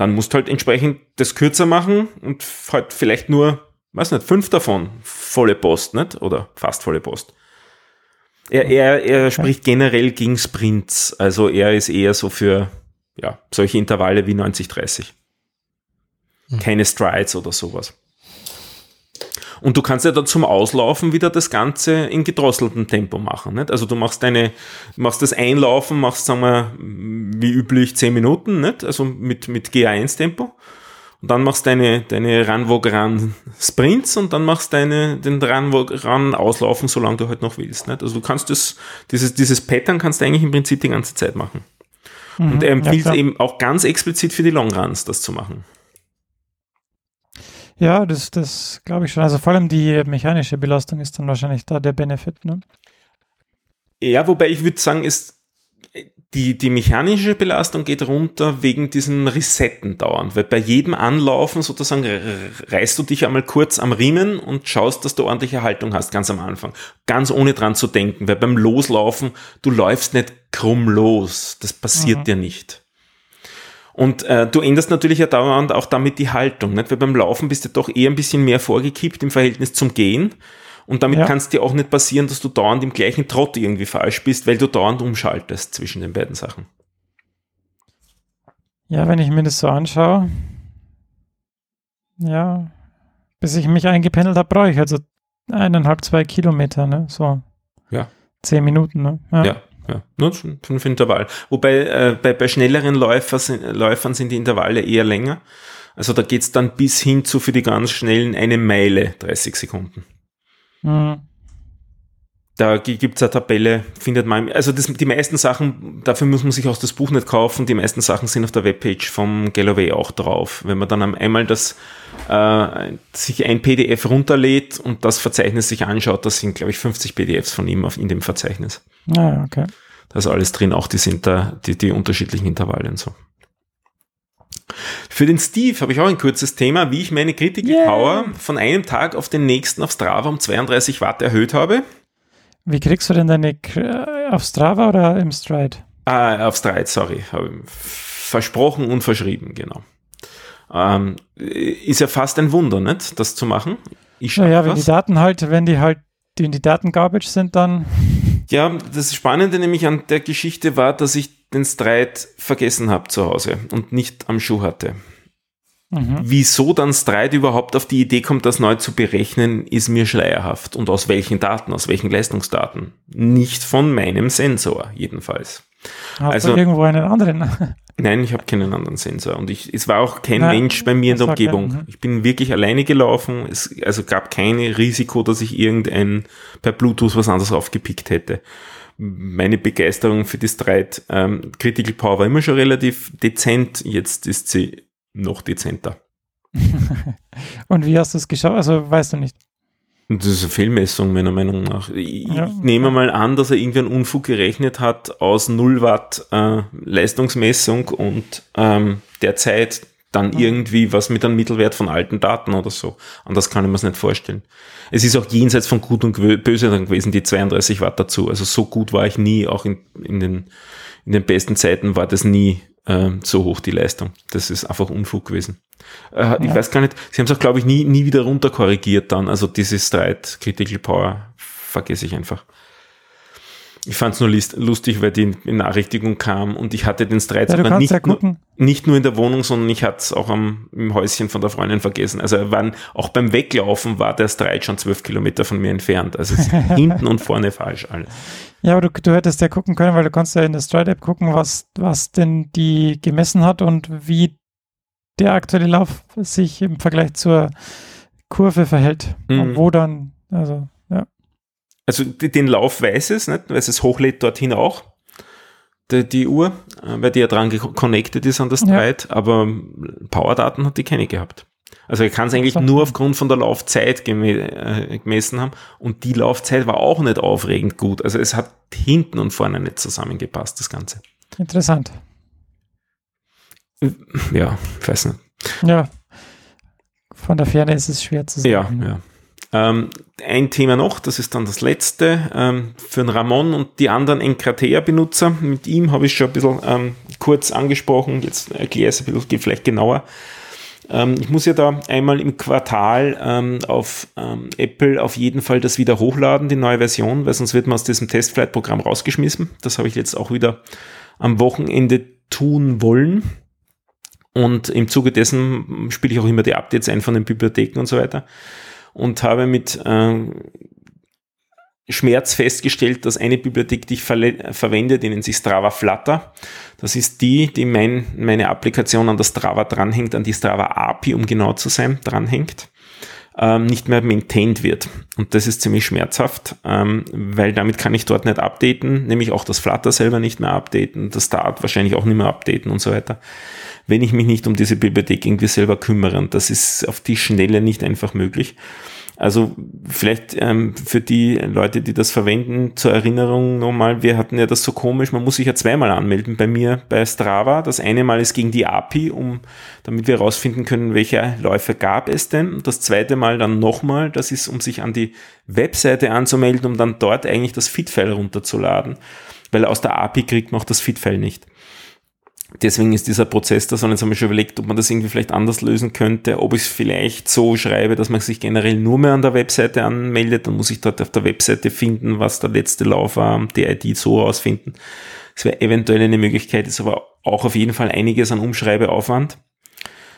Dann musst du halt entsprechend das kürzer machen und halt vielleicht nur, weiß nicht, fünf davon volle Post, nicht? Oder fast volle Post. Er, er, er spricht generell gegen Sprints. Also er ist eher so für ja, solche Intervalle wie 90-30. Hm. Keine Strides oder sowas. Und du kannst ja dann zum Auslaufen wieder das Ganze in gedrosseltem Tempo machen. Nicht? Also du machst deine, machst das Einlaufen, machst, sagen wir, wie üblich 10 Minuten, nicht? also mit, mit GA1-Tempo. Und dann machst deine, deine Run Sprints und dann machst deine, den Run Auslaufen, solange du halt noch willst. Nicht? Also du kannst das, dieses, dieses Pattern kannst du eigentlich im Prinzip die ganze Zeit machen. Mhm, und er empfiehlt ja, eben auch ganz explizit für die Long Runs das zu machen. Ja, das, das glaube ich schon. Also vor allem die mechanische Belastung ist dann wahrscheinlich da der Benefit. Ne? Ja, wobei ich würde sagen, ist die, die mechanische Belastung geht runter wegen diesen Resetten dauernd, weil bei jedem Anlaufen sozusagen reißt du dich einmal kurz am Riemen und schaust, dass du ordentliche Haltung hast, ganz am Anfang. Ganz ohne dran zu denken, weil beim Loslaufen, du läufst nicht krumm los. Das passiert mhm. dir nicht. Und äh, du änderst natürlich ja dauernd auch damit die Haltung, nicht? weil beim Laufen bist du doch eher ein bisschen mehr vorgekippt im Verhältnis zum Gehen. Und damit ja. kann es dir auch nicht passieren, dass du dauernd im gleichen Trott irgendwie falsch bist, weil du dauernd umschaltest zwischen den beiden Sachen. Ja, wenn ich mir das so anschaue, ja, bis ich mich eingependelt habe, brauche ich also eineinhalb, zwei Kilometer, ne? So. Ja. Zehn Minuten, ne? Ja. ja. Ja, nur fünf Intervall. Wobei äh, bei, bei schnelleren Läufer sind, Läufern sind die Intervalle eher länger. Also da geht es dann bis hin zu für die ganz schnellen eine Meile, 30 Sekunden. Mhm. Da gibt es eine Tabelle, findet man, also das, die meisten Sachen, dafür muss man sich auch das Buch nicht kaufen, die meisten Sachen sind auf der Webpage vom Galloway auch drauf. Wenn man dann einmal das, äh, sich ein PDF runterlädt und das Verzeichnis sich anschaut, das sind, glaube ich, 50 PDFs von ihm auf, in dem Verzeichnis. Ah, okay. Da ist alles drin, auch die sind da, die, die unterschiedlichen Intervalle und so. Für den Steve habe ich auch ein kurzes Thema, wie ich meine Critical yeah. Power von einem Tag auf den nächsten auf Strava um 32 Watt erhöht habe. Wie kriegst du denn deine äh, auf Strava oder im Stride? Ah, auf Stride, sorry. Versprochen und verschrieben, genau. Ähm, ist ja fast ein Wunder, nicht, das zu machen. Ich naja, wenn die Daten halt, wenn die halt, wenn die Daten garbage sind, dann. Ja, das Spannende nämlich an der Geschichte war, dass ich den Streit vergessen habe zu Hause und nicht am Schuh hatte. Mhm. Wieso dann Streit überhaupt auf die Idee kommt, das neu zu berechnen, ist mir schleierhaft. Und aus welchen Daten, aus welchen Leistungsdaten? Nicht von meinem Sensor, jedenfalls. Hast also, irgendwo einen anderen? Nein, ich habe keinen anderen Sensor. Und ich, es war auch kein Nein, Mensch bei mir in der Umgebung. Okay. Mhm. Ich bin wirklich alleine gelaufen. Es also gab kein Risiko, dass ich irgendein per Bluetooth was anderes aufgepickt hätte meine Begeisterung für die Streit ähm, Critical Power war immer schon relativ dezent, jetzt ist sie noch dezenter. Und wie hast du es geschafft? Also weißt du nicht. Das ist eine Fehlmessung, meiner Meinung nach. Ich ja. nehme mal an, dass er irgendwie einen Unfug gerechnet hat aus 0 Watt äh, Leistungsmessung und ähm, derzeit dann irgendwie was mit einem Mittelwert von alten Daten oder so. Anders kann ich mir es nicht vorstellen. Es ist auch jenseits von Gut und Böse dann gewesen, die 32 Watt dazu. Also so gut war ich nie, auch in, in, den, in den besten Zeiten war das nie äh, so hoch, die Leistung. Das ist einfach Unfug gewesen. Äh, ja. Ich weiß gar nicht, sie haben es auch, glaube ich, nie, nie wieder runterkorrigiert dann. Also dieses Streit Critical Power vergesse ich einfach. Ich fand es nur lustig, weil die Benachrichtigung kam und ich hatte den Streit ja, nicht, ja nur, nicht nur in der Wohnung, sondern ich hatte es auch am, im Häuschen von der Freundin vergessen. Also waren, auch beim Weglaufen war der Streit schon zwölf Kilometer von mir entfernt. Also hinten und vorne falsch alles. Ja, aber du, du hättest ja gucken können, weil du kannst ja in der Stride-App gucken, was, was denn die gemessen hat und wie der aktuelle Lauf sich im Vergleich zur Kurve verhält. Mhm. Wo dann, also. Also den Lauf weiß es, nicht? weil es hochlädt dorthin auch, die, die Uhr, äh, weil die ja dran connected ist an das ja. Streit, aber Powerdaten hat die keine gehabt. Also er kann es eigentlich nur aufgrund von der Laufzeit äh, gemessen haben und die Laufzeit war auch nicht aufregend gut. Also es hat hinten und vorne nicht zusammengepasst, das Ganze. Interessant. Ja, ich weiß nicht. Ja, von der Ferne ist es schwer zu sagen. Ja, ja. Ähm, ein Thema noch, das ist dann das letzte, ähm, für den Ramon und die anderen Enkratea-Benutzer. Mit ihm habe ich schon ein bisschen ähm, kurz angesprochen, jetzt erkläre ich es ein bisschen vielleicht genauer. Ähm, ich muss ja da einmal im Quartal ähm, auf ähm, Apple auf jeden Fall das wieder hochladen, die neue Version, weil sonst wird man aus diesem Testflight-Programm rausgeschmissen. Das habe ich jetzt auch wieder am Wochenende tun wollen. Und im Zuge dessen spiele ich auch immer die Updates ein von den Bibliotheken und so weiter. Und habe mit äh, Schmerz festgestellt, dass eine Bibliothek, die ich verwende, die nennt sich Strava Flutter. Das ist die, die mein, meine Applikation an der Strava dranhängt, an die Strava API, um genau zu sein, dranhängt, ähm, nicht mehr maintained wird. Und das ist ziemlich schmerzhaft, ähm, weil damit kann ich dort nicht updaten, nämlich auch das Flutter selber nicht mehr updaten, das Start wahrscheinlich auch nicht mehr updaten und so weiter wenn ich mich nicht um diese Bibliothek irgendwie selber kümmere. Und das ist auf die Schnelle nicht einfach möglich. Also vielleicht ähm, für die Leute, die das verwenden, zur Erinnerung nochmal, wir hatten ja das so komisch, man muss sich ja zweimal anmelden bei mir bei Strava. Das eine Mal ist gegen die API, um, damit wir herausfinden können, welche Läufe gab es denn. Und das zweite Mal dann nochmal, das ist, um sich an die Webseite anzumelden, um dann dort eigentlich das Feed-File runterzuladen. Weil aus der API kriegt man auch das Feed-File nicht. Deswegen ist dieser Prozess da so. Und jetzt haben wir schon überlegt, ob man das irgendwie vielleicht anders lösen könnte, ob ich es vielleicht so schreibe, dass man sich generell nur mehr an der Webseite anmeldet. Dann muss ich dort auf der Webseite finden, was der letzte Lauf war, die ID so ausfinden. Das wäre eventuell eine Möglichkeit, ist aber auch auf jeden Fall einiges an Umschreibeaufwand.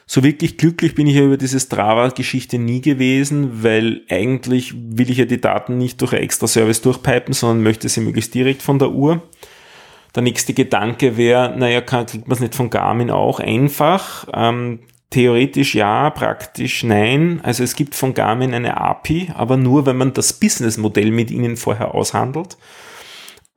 So wirklich glücklich bin ich ja über diese Strava-Geschichte nie gewesen, weil eigentlich will ich ja die Daten nicht durch ein extra Service durchpipen, sondern möchte sie möglichst direkt von der Uhr. Der nächste Gedanke wäre, naja, kann, kriegt man es nicht von Garmin auch einfach? Ähm, theoretisch ja, praktisch nein. Also es gibt von Garmin eine API, aber nur, wenn man das Businessmodell mit ihnen vorher aushandelt.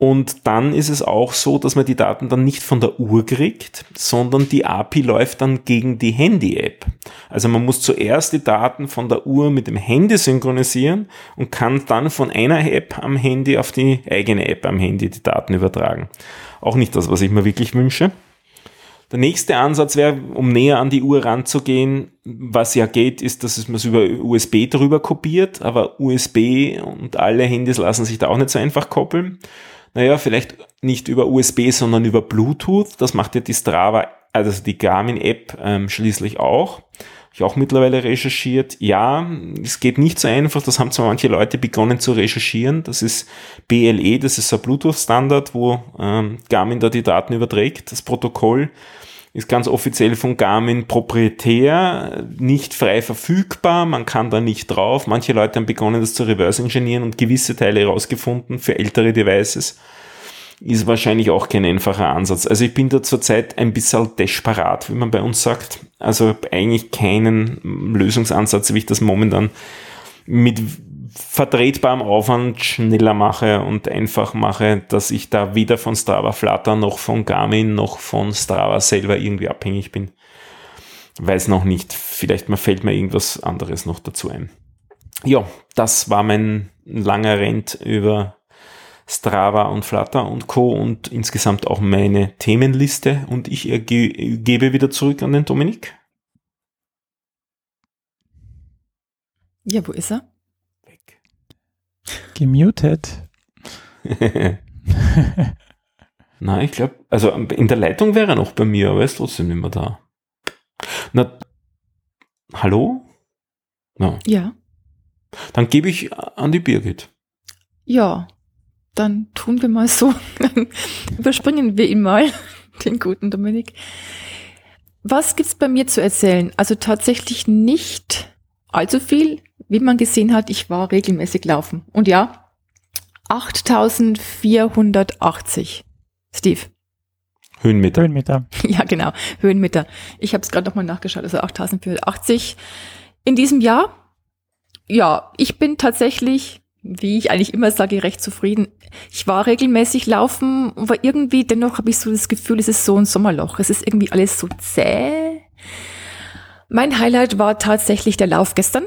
Und dann ist es auch so, dass man die Daten dann nicht von der Uhr kriegt, sondern die API läuft dann gegen die Handy-App. Also man muss zuerst die Daten von der Uhr mit dem Handy synchronisieren und kann dann von einer App am Handy auf die eigene App am Handy die Daten übertragen. Auch nicht das, was ich mir wirklich wünsche. Der nächste Ansatz wäre, um näher an die Uhr ranzugehen, was ja geht, ist, dass man es über USB drüber kopiert, aber USB und alle Handys lassen sich da auch nicht so einfach koppeln. Naja, vielleicht nicht über USB, sondern über Bluetooth. Das macht ja die Strava, also die Garmin-App ähm, schließlich auch ich auch mittlerweile recherchiert. Ja, es geht nicht so einfach. Das haben zwar manche Leute begonnen zu recherchieren. Das ist BLE, das ist ein Bluetooth-Standard, wo ähm, Garmin da die Daten überträgt. Das Protokoll ist ganz offiziell von Garmin proprietär, nicht frei verfügbar, man kann da nicht drauf. Manche Leute haben begonnen, das zu reverse ingenieren und gewisse Teile herausgefunden für ältere Devices ist wahrscheinlich auch kein einfacher Ansatz. Also ich bin da zurzeit ein bisschen desperat, wie man bei uns sagt. Also eigentlich keinen Lösungsansatz, wie ich das momentan mit vertretbarem Aufwand schneller mache und einfach mache, dass ich da weder von Strava Flutter noch von Garmin noch von Strava selber irgendwie abhängig bin. Weiß noch nicht. Vielleicht mal fällt mir irgendwas anderes noch dazu ein. Ja, das war mein langer Rent über Strava und Flutter und Co. und insgesamt auch meine Themenliste und ich gebe wieder zurück an den Dominik. Ja, wo ist er? Gemutet. Na, ich glaube, also in der Leitung wäre er noch bei mir, aber er ist trotzdem nicht mehr da. Na, hallo? No. Ja. Dann gebe ich an die Birgit. Ja, dann tun wir mal so. Dann überspringen wir ihn mal, den guten Dominik. Was gibt's bei mir zu erzählen? Also tatsächlich nicht allzu viel. Wie man gesehen hat, ich war regelmäßig laufen. Und ja, 8480. Steve. Höhenmeter. Höhenmeter. Ja, genau, Höhenmeter. Ich habe es gerade nochmal nachgeschaut, also 8480 in diesem Jahr. Ja, ich bin tatsächlich, wie ich eigentlich immer sage, recht zufrieden. Ich war regelmäßig laufen, aber irgendwie dennoch habe ich so das Gefühl, es ist so ein Sommerloch. Es ist irgendwie alles so zäh. Mein Highlight war tatsächlich der Lauf gestern.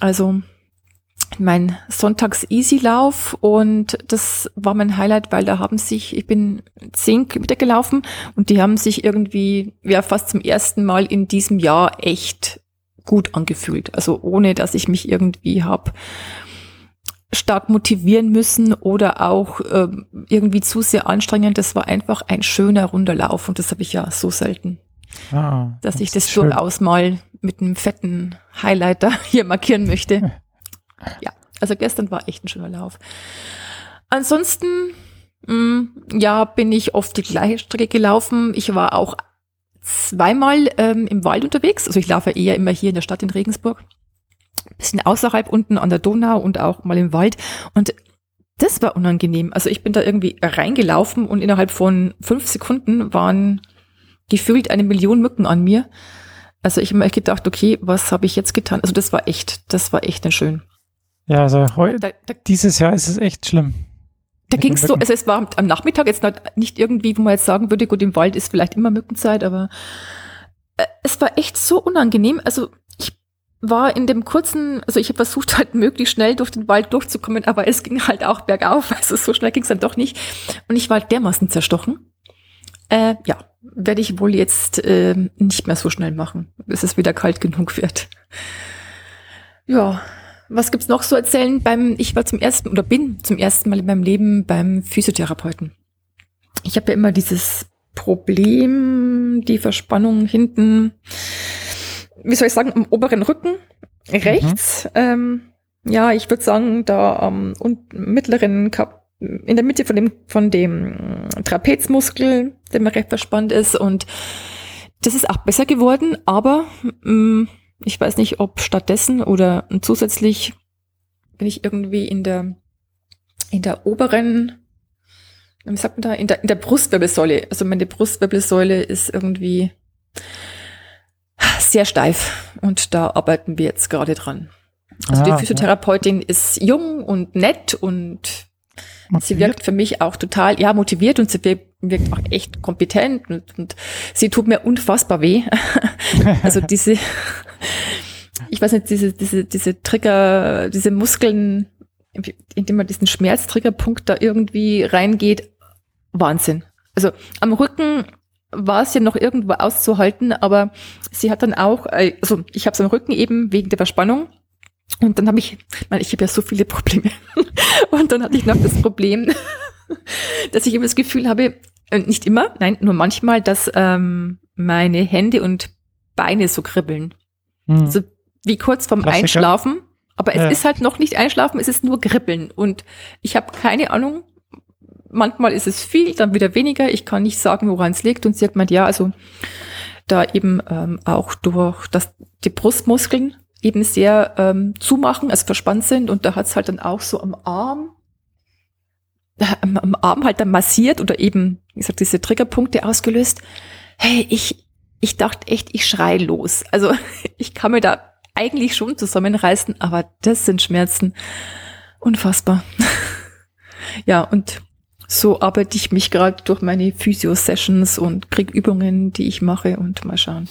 Also mein Sonntags-Easy-Lauf und das war mein Highlight, weil da haben sich, ich bin zehn Kilometer gelaufen und die haben sich irgendwie, ja, fast zum ersten Mal in diesem Jahr echt gut angefühlt. Also ohne, dass ich mich irgendwie habe stark motivieren müssen oder auch äh, irgendwie zu sehr anstrengend. Das war einfach ein schöner runder Lauf und das habe ich ja so selten, Ah, dass ich das durchaus mal mit einem fetten Highlighter hier markieren möchte. Ja, also gestern war echt ein schöner Lauf. Ansonsten, mh, ja, bin ich oft die gleiche Strecke gelaufen. Ich war auch zweimal ähm, im Wald unterwegs. Also ich laufe eher immer hier in der Stadt in Regensburg. Bisschen außerhalb unten an der Donau und auch mal im Wald. Und das war unangenehm. Also ich bin da irgendwie reingelaufen und innerhalb von fünf Sekunden waren gefühlt eine Million Mücken an mir. Also ich habe mir echt gedacht, okay, was habe ich jetzt getan? Also das war echt, das war echt nicht schön. Ja, also heu, Da, da, dieses Jahr ist es echt schlimm. da ging's den so, also es war am Nachmittag jetzt nicht irgendwie, wo man jetzt sagen würde, gut, im Wald ist vielleicht immer Mückenzeit, aber äh, es war echt so unangenehm. Also ich war in dem kurzen, also ich habe versucht halt möglichst schnell durch den Wald durchzukommen, aber es ging halt auch bergauf, also so schnell ging's dann doch nicht. Und ich war halt dermaßen zerstochen. Äh, ja, werde ich wohl jetzt äh, nicht mehr so schnell machen, bis es wieder kalt genug wird. Ja, was gibt's noch so erzählen? Beim, ich war zum ersten oder bin zum ersten Mal in meinem Leben beim Physiotherapeuten. Ich habe ja immer dieses Problem, die Verspannung hinten, wie soll ich sagen, am oberen Rücken rechts. Ähm, ja, ich würde sagen, da am und mittleren Kap in der Mitte von dem von dem Trapezmuskel, der mir recht verspannt ist und das ist auch besser geworden, aber mh, ich weiß nicht, ob stattdessen oder zusätzlich bin ich irgendwie in der in der oberen wie sagt man da, in der, in der Brustwirbelsäule. Also meine Brustwirbelsäule ist irgendwie sehr steif und da arbeiten wir jetzt gerade dran. Also Ah, die ja. Physiotherapeutin ist jung und nett und sie Motiviert? wirkt für mich auch total, ja, motiviert und sie wirkt, wirkt auch echt kompetent und, und sie tut mir unfassbar weh. also diese, ich weiß nicht, diese, diese, diese Trigger, diese Muskeln, indem man diesen Schmerztriggerpunkt da irgendwie reingeht, Wahnsinn. Also am Rücken war es ja noch irgendwo auszuhalten, aber sie hat dann auch, äh, also ich habe es am Rücken eben wegen der Verspannung und dann habe ich, ich meine, ich habe ja so viele Probleme und dann hatte ich noch das Problem, dass ich immer das Gefühl habe, äh, nicht immer, nein, nur manchmal, dass ähm, meine Hände und Beine so kribbeln. Hm. Also wie kurz vorm Klassiker. Einschlafen. Aber es Ja. ist halt noch nicht Einschlafen, es ist nur Kribbeln. Und ich habe keine Ahnung. Manchmal ist es viel, dann wieder weniger. Ich kann nicht sagen, woran es liegt. Und sie hat gemeint, ja, also da eben ähm, auch durch das, die Brustmuskeln eben sehr ähm, zumachen, also verspannt sind. Und da hat es halt dann auch so am Arm, äh, am, Arm halt dann massiert oder eben, wie gesagt, diese Triggerpunkte ausgelöst. Hey, ich, ich dachte echt, ich schrei los. Also ich kann mir da eigentlich schon zusammenreißen, aber das sind Schmerzen. Unfassbar. ja, und so arbeite ich mich gerade durch meine Physio-Sessions und krieg Übungen, die ich mache und mal schauen,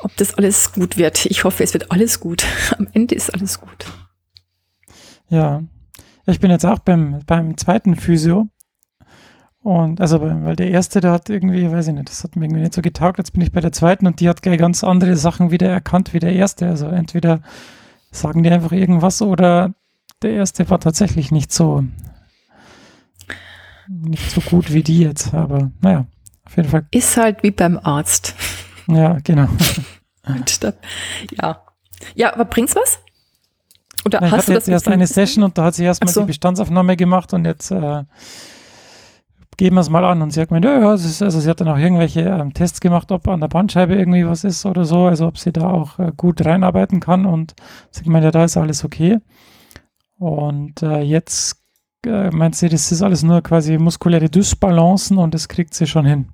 ob das alles gut wird. Ich hoffe, es wird alles gut. Am Ende ist alles gut. Ja, ich bin jetzt auch beim, beim zweiten Physio. Und also, weil der erste, der hat irgendwie, weiß ich nicht, das hat mir irgendwie nicht so getaugt. Jetzt bin ich bei der zweiten und die hat gleich ganz andere Sachen wieder erkannt wie der erste. Also entweder sagen die einfach irgendwas oder der erste war tatsächlich nicht so, nicht so gut wie die jetzt. Aber naja, auf jeden Fall. Ist halt wie beim Arzt. Ja, genau. Ja. Ja, aber bringt's was? Oder ich hast hatte du jetzt das erst eine Session und da hat sie erstmal so. die Bestandsaufnahme gemacht und jetzt äh, geben wir es mal an. Und sie hat gemeint, ja, ja, ist, also sie hat dann auch irgendwelche ähm, Tests gemacht, ob an der Bandscheibe irgendwie was ist oder so, also ob sie da auch äh, gut reinarbeiten kann und sie hat gemeint, ja, da ist alles okay. Und äh, jetzt äh, meint sie, das ist alles nur quasi muskuläre Dysbalancen und das kriegt sie schon hin.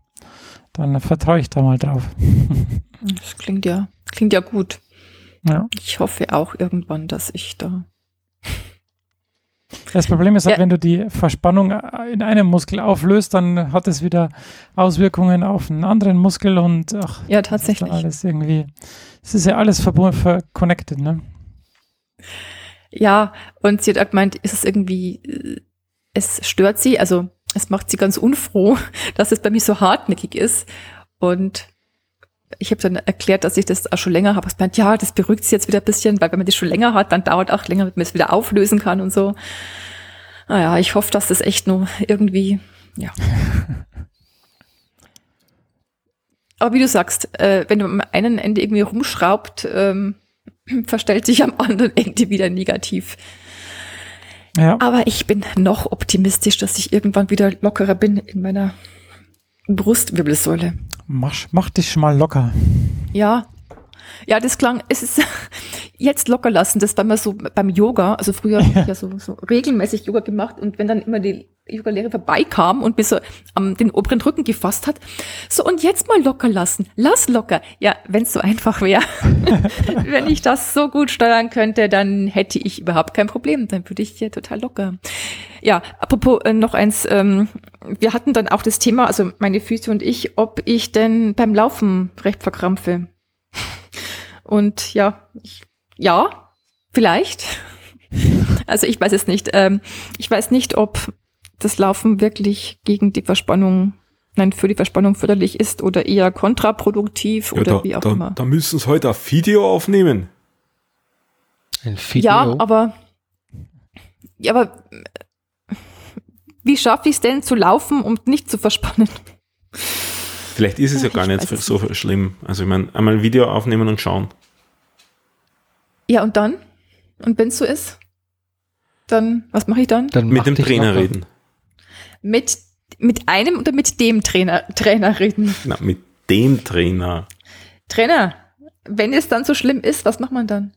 Dann vertraue ich da mal drauf. Das klingt ja, klingt ja gut. Ja. Ich hoffe auch irgendwann, dass ich da. Das Problem ist halt, Ja. wenn du die Verspannung in einem Muskel auflöst, dann hat es wieder Auswirkungen auf einen anderen Muskel und ach, Ja, tatsächlich. alles irgendwie. Es ist ja alles verbunden, verconnected, ne? Ja, und sie hat auch gemeint, ist es irgendwie, äh, es stört sie, also es macht sie ganz unfroh, dass es bei mir so hartnäckig ist. Und ich habe dann erklärt, dass ich das auch schon länger habe. Ich meint, ja, das beruhigt sie jetzt wieder ein bisschen, weil wenn man das schon länger hat, dann dauert auch länger, bis man es wieder auflösen kann und so. Naja, ich hoffe, dass das echt nur irgendwie, ja. Aber wie du sagst, äh, wenn du am einen Ende irgendwie rumschraubt, ähm, verstellt sich am anderen Ende wieder negativ. Ja. Aber ich bin noch optimistisch, dass ich irgendwann wieder lockerer bin in meiner Brustwirbelsäule. Mach, mach dich schon mal locker. Ja. Ja, das klang, es ist jetzt locker lassen, das war mal so beim Yoga, also früher habe ich ja so, so regelmäßig Yoga gemacht und wenn dann immer die Yoga-Lehre vorbeikam und mir so am den oberen Rücken gefasst hat, so und jetzt mal locker lassen, lass locker. Ja, wenn es so einfach wäre, wenn ich das so gut steuern könnte, dann hätte ich überhaupt kein Problem, dann würde ich hier total locker. Ja, apropos äh, noch eins, ähm, wir hatten dann auch das Thema, also meine Füße und ich, ob ich denn beim Laufen recht verkrampfe. Und ja, ich, ja, vielleicht. Also ich weiß es nicht. Ähm, ich weiß nicht, ob das Laufen wirklich gegen die Verspannung, nein, für die Verspannung förderlich ist oder eher kontraproduktiv oder da, wie auch da, immer. Da müssen sie heute auf Video aufnehmen. Ein Video. Ja, aber, ja, aber wie schaffe ich es denn zu laufen, um nicht zu verspannen? Vielleicht ist es ja Ach, gar ich nicht so schlimm. Also ich meine, einmal ein Video aufnehmen und schauen. Ja, und dann? Und wenn es so ist? Dann, was mache ich dann? Dann Mit dem Trainer locker. reden. Mit, mit einem oder mit dem Trainer, Trainer reden? Na, mit dem Trainer. Trainer, wenn es dann so schlimm ist, was macht man dann?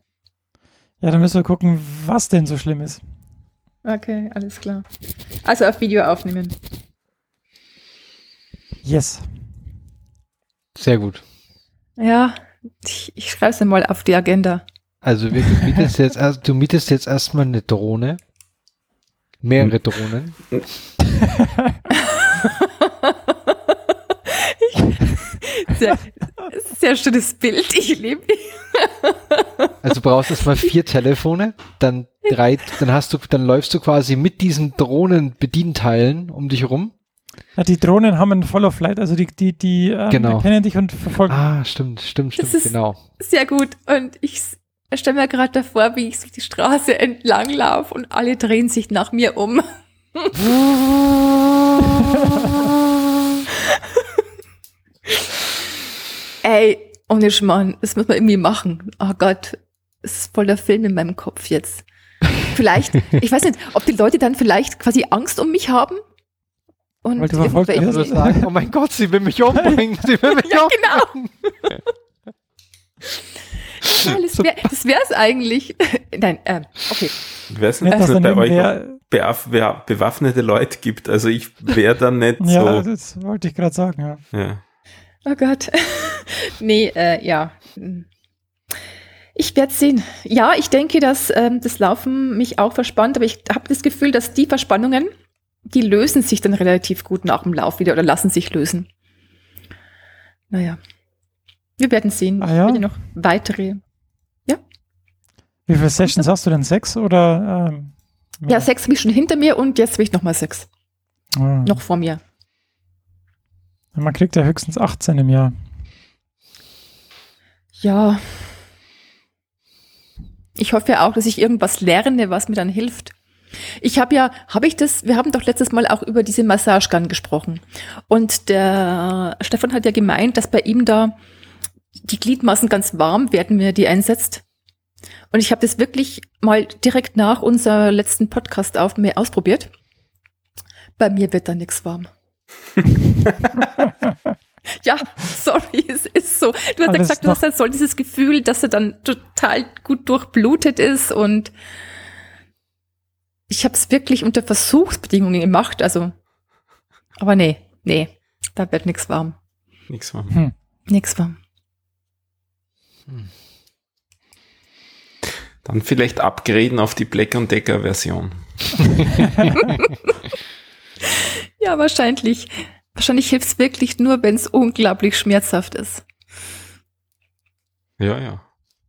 Ja, dann müssen wir gucken, was denn so schlimm ist. Okay, alles klar. Also auf Video aufnehmen. Yes. Sehr gut. Ja, ich, ich schreibe es mal auf die Agenda. Also wir, du, mietest jetzt erst, du mietest jetzt erstmal eine Drohne. Mehrere Drohnen. Sehr, sehr schönes Bild, ich liebe Also du brauchst erstmal vier Telefone, dann drei, dann hast du, dann läufst du quasi mit diesen Drohnen-Bedienteilen um dich rum. Ja, die Drohnen haben einen Follow-Flight, also die, die, die ähm, Genau. erkennen dich und verfolgen. Ah, stimmt, stimmt, Das stimmt, ist- genau. Sehr gut. Und ich stelle mir gerade davor, wie ich so die Straße entlang laufe und alle drehen sich nach mir um. Ey, ohne Schmarrn, das muss man irgendwie machen. Oh Gott, es ist voll der Film in meinem Kopf jetzt. Vielleicht, ich weiß nicht, ob die Leute dann vielleicht quasi Angst um mich haben. Und Weil du verfolgt. Also sagen, oh mein Gott, sie will mich umbringen, sie will mich Ja, umbringen. genau. Ja, das wäre wär's eigentlich. Nein, ähm, okay. Ich weiß Nicht, nicht, dass ob es dann bei euch bewaff bewaffnete Leute gibt. Also ich wäre dann nicht ja, so. das wollte ich gerade sagen, ja. Ja. Oh Gott. nee, äh, ja. Ich werde sehen. Ja, ich denke, dass ähm, das Laufen mich auch verspannt, aber ich habe das Gefühl, dass die Verspannungen, die lösen sich dann relativ gut nach dem Lauf wieder oder lassen sich lösen. Naja. Wir werden sehen. Ah, ja? Ich werde noch weitere. Wie viele Sessions hast du denn? Sechs oder? Ähm, Ja, sechs habe ich schon hinter mir und jetzt will ich noch mal sechs. Ah. Noch vor mir. Man kriegt ja höchstens 18 im Jahr. Ja. Ich hoffe ja auch, dass ich irgendwas lerne, was mir dann hilft. Ich habe ja, habe ich das, wir haben doch letztes Mal auch über diese Massagegun gesprochen. Und der Stefan hat ja gemeint, dass bei ihm da die Gliedmaßen ganz warm werden, wenn er die einsetzt. Und ich habe das wirklich mal direkt nach unserer letzten Podcast auf mir ausprobiert. Bei mir wird da nichts warm. ja, sorry, es ist so. Du hast ja gesagt, du hast halt so dieses Gefühl, dass er dann total gut durchblutet ist und ich habe es wirklich unter Versuchsbedingungen gemacht, also, aber nee, nee, da wird nichts warm. Nichts warm. Hm. Nix warm. Dann vielleicht upgraden auf die Black Decker Version. Ja, wahrscheinlich. Wahrscheinlich hilft es wirklich nur, wenn es unglaublich schmerzhaft ist. Ja, ja.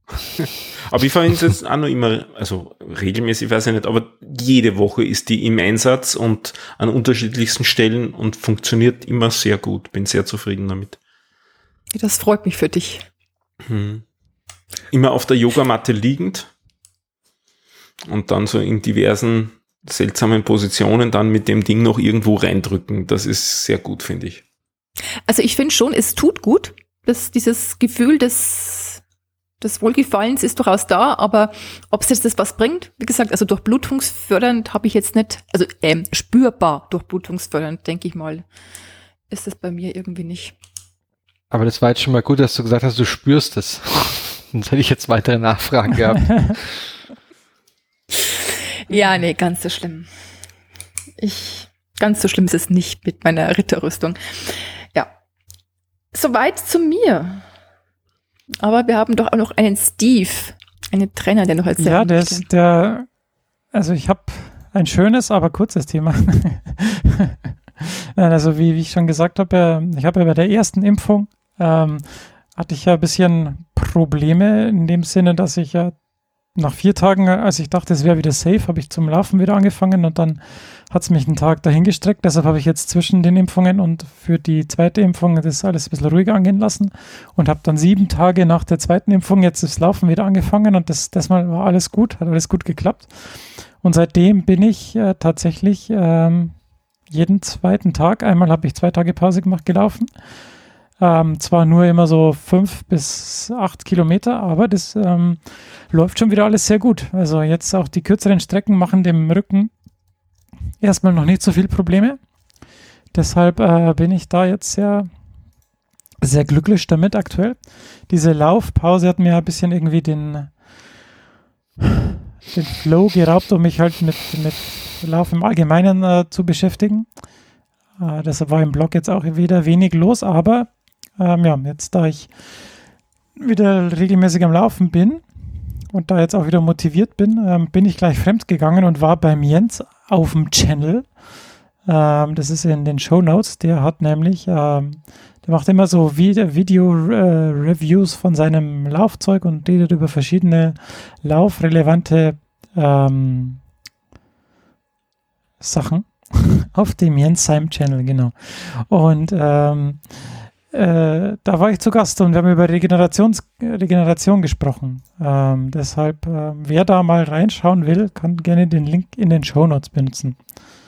aber ich verwende es jetzt auch noch immer, also regelmäßig weiß ich nicht, aber jede Woche ist die im Einsatz und an unterschiedlichsten Stellen und funktioniert immer sehr gut. Bin sehr zufrieden damit. Das freut mich für dich. Hm. Immer auf der Yogamatte liegend und dann so in diversen seltsamen Positionen dann mit dem Ding noch irgendwo reindrücken. Das ist sehr gut, finde ich. Also ich finde schon, es tut gut. dass dieses Gefühl des, des Wohlgefallens ist durchaus da, aber ob es jetzt das was bringt, wie gesagt, also durchblutungsfördernd habe ich jetzt nicht, also ähm, spürbar durchblutungsfördernd, denke ich mal, ist das bei mir irgendwie nicht. Aber das war jetzt schon mal gut, dass du gesagt hast, du spürst es. Sonst hätte ich jetzt weitere Nachfragen gehabt. Ja, nee, ganz so schlimm. Ich, ganz so schlimm ist es nicht mit meiner Ritterrüstung. Ja. Soweit zu mir. Aber wir haben doch auch noch einen Steve, einen Trainer, der noch als Ja, der ist der, also ich habe ein schönes, aber kurzes Thema. also wie, wie ich schon gesagt habe, ich habe ja bei der ersten Impfung, ähm, hatte ich ja ein bisschen Probleme in dem Sinne, dass ich ja nach vier Tagen, als ich dachte, es wäre wieder safe, habe ich zum Laufen wieder angefangen und dann hat es mich einen Tag dahingestreckt. Deshalb habe ich jetzt zwischen den Impfungen und für die zweite Impfung das alles ein bisschen ruhiger angehen lassen und habe dann sieben Tage nach der zweiten Impfung jetzt das Laufen wieder angefangen und das, das Mal war alles gut, hat alles gut geklappt. Und seitdem bin ich äh, tatsächlich ähm, jeden zweiten Tag, einmal habe ich zwei Tage Pause gemacht, gelaufen. Ähm, zwar nur immer so fünf bis acht Kilometer, aber das ähm, läuft schon wieder alles sehr gut. Also jetzt auch die kürzeren Strecken machen dem Rücken erstmal noch nicht so viel Probleme. Deshalb äh, bin ich da jetzt sehr, sehr glücklich damit aktuell. Diese Laufpause hat mir ein bisschen irgendwie den, den Flow geraubt, um mich halt mit, mit Lauf im Allgemeinen äh, zu beschäftigen. Äh, deshalb war im Blog jetzt auch wieder wenig los, aber ähm, ja, jetzt da ich wieder regelmäßig am Laufen bin und da jetzt auch wieder motiviert bin, ähm, bin ich gleich fremd gegangen und war beim Jens auf dem Channel. Ähm, das ist in den Show Notes. Der hat nämlich, ähm, der macht immer so Video-Reviews äh, von seinem Laufzeug und redet über verschiedene laufrelevante ähm, Sachen auf dem Jens Seim Channel, genau. Und ähm, äh, da war ich zu Gast und wir haben über Regenerations Regeneration gesprochen. Ähm, deshalb, äh, wer da mal reinschauen will, kann gerne den Link in den Show Notes benutzen.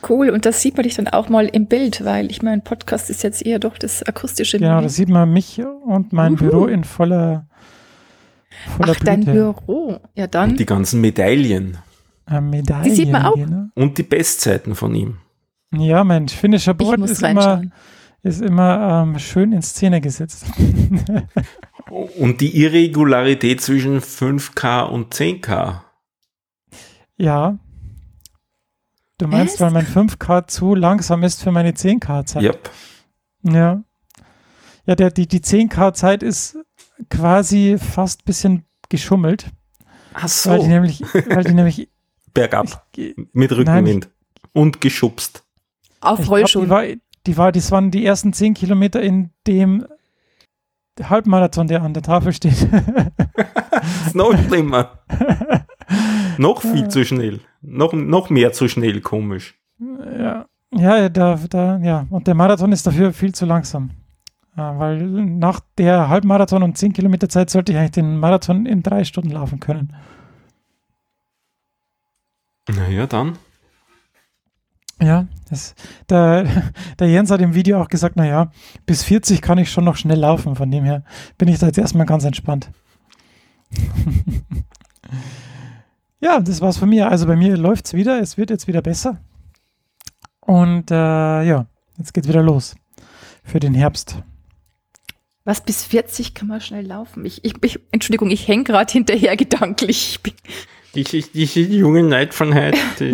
Cool, und das sieht man dich dann auch mal im Bild, weil ich meine, Podcast ist jetzt eher doch das akustische. Genau, da sieht man mich und mein Uhu. Büro in voller, voller Ach, Blüte. dein Büro. Ja, dann. Und die ganzen Medaillen. Äh, Medaillen. Die sieht man auch. Genau. Und die Bestzeiten von ihm. Ja, mein finnischer Board ist immer ist immer ähm, schön in Szene gesetzt. und die Irregularität zwischen 5K und 10K. Ja. Du meinst, es? weil mein 5K zu langsam ist für meine 10K-Zeit. Yep. Ja. Ja, der, die, die 10K-Zeit ist quasi fast ein bisschen geschummelt. Ach so. Weil die nämlich, weil die nämlich bergab ich, mit Rückenwind nein, und geschubst. Auf Rollschuhen die war, das waren die ersten zehn Kilometer, in dem Halbmarathon, der an der Tafel steht. noch schlimmer. noch viel zu schnell. Noch, noch mehr zu schnell, komisch. Ja, ja, da, da, ja. Und der Marathon ist dafür viel zu langsam. Ja, weil nach der Halbmarathon und 10 Kilometer Zeit sollte ich eigentlich den Marathon in drei Stunden laufen können. Naja, dann. Ja, das, der, der Jens hat im Video auch gesagt, naja, bis 40 kann ich schon noch schnell laufen. Von dem her bin ich da jetzt erstmal ganz entspannt. ja, das war's von mir. Also bei mir läuft's wieder. Es wird jetzt wieder besser. Und äh, ja, jetzt geht's wieder los für den Herbst. Was bis 40 kann man schnell laufen? Ich, ich, ich Entschuldigung, ich hänge gerade hinterher gedanklich. Diese, diese jungen Leute von heute,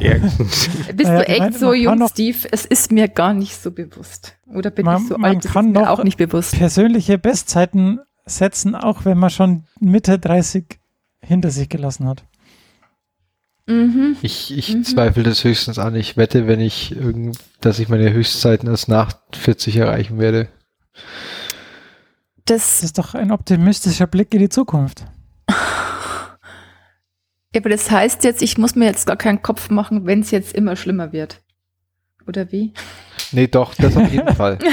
ärgernd. Bist du echt so jung, noch- Steve? Es ist mir gar nicht so bewusst. Oder bin Man- ich so man alt? Das kann ist mir noch- auch nicht bewusst. Persönliche Bestzeiten setzen, auch wenn man schon Mitte 30 hinter sich gelassen hat. Mhm. Ich, ich Mhm. zweifle das höchstens an. Ich wette, wenn ich irgend, dass ich meine Höchstzeiten erst nach 40 erreichen werde. Das Das, ist doch ein optimistischer Blick in die Zukunft. Ja, aber das heißt jetzt, ich muss mir jetzt gar keinen Kopf machen, wenn es jetzt immer schlimmer wird. Oder wie? Nee, doch, das auf jeden Fall.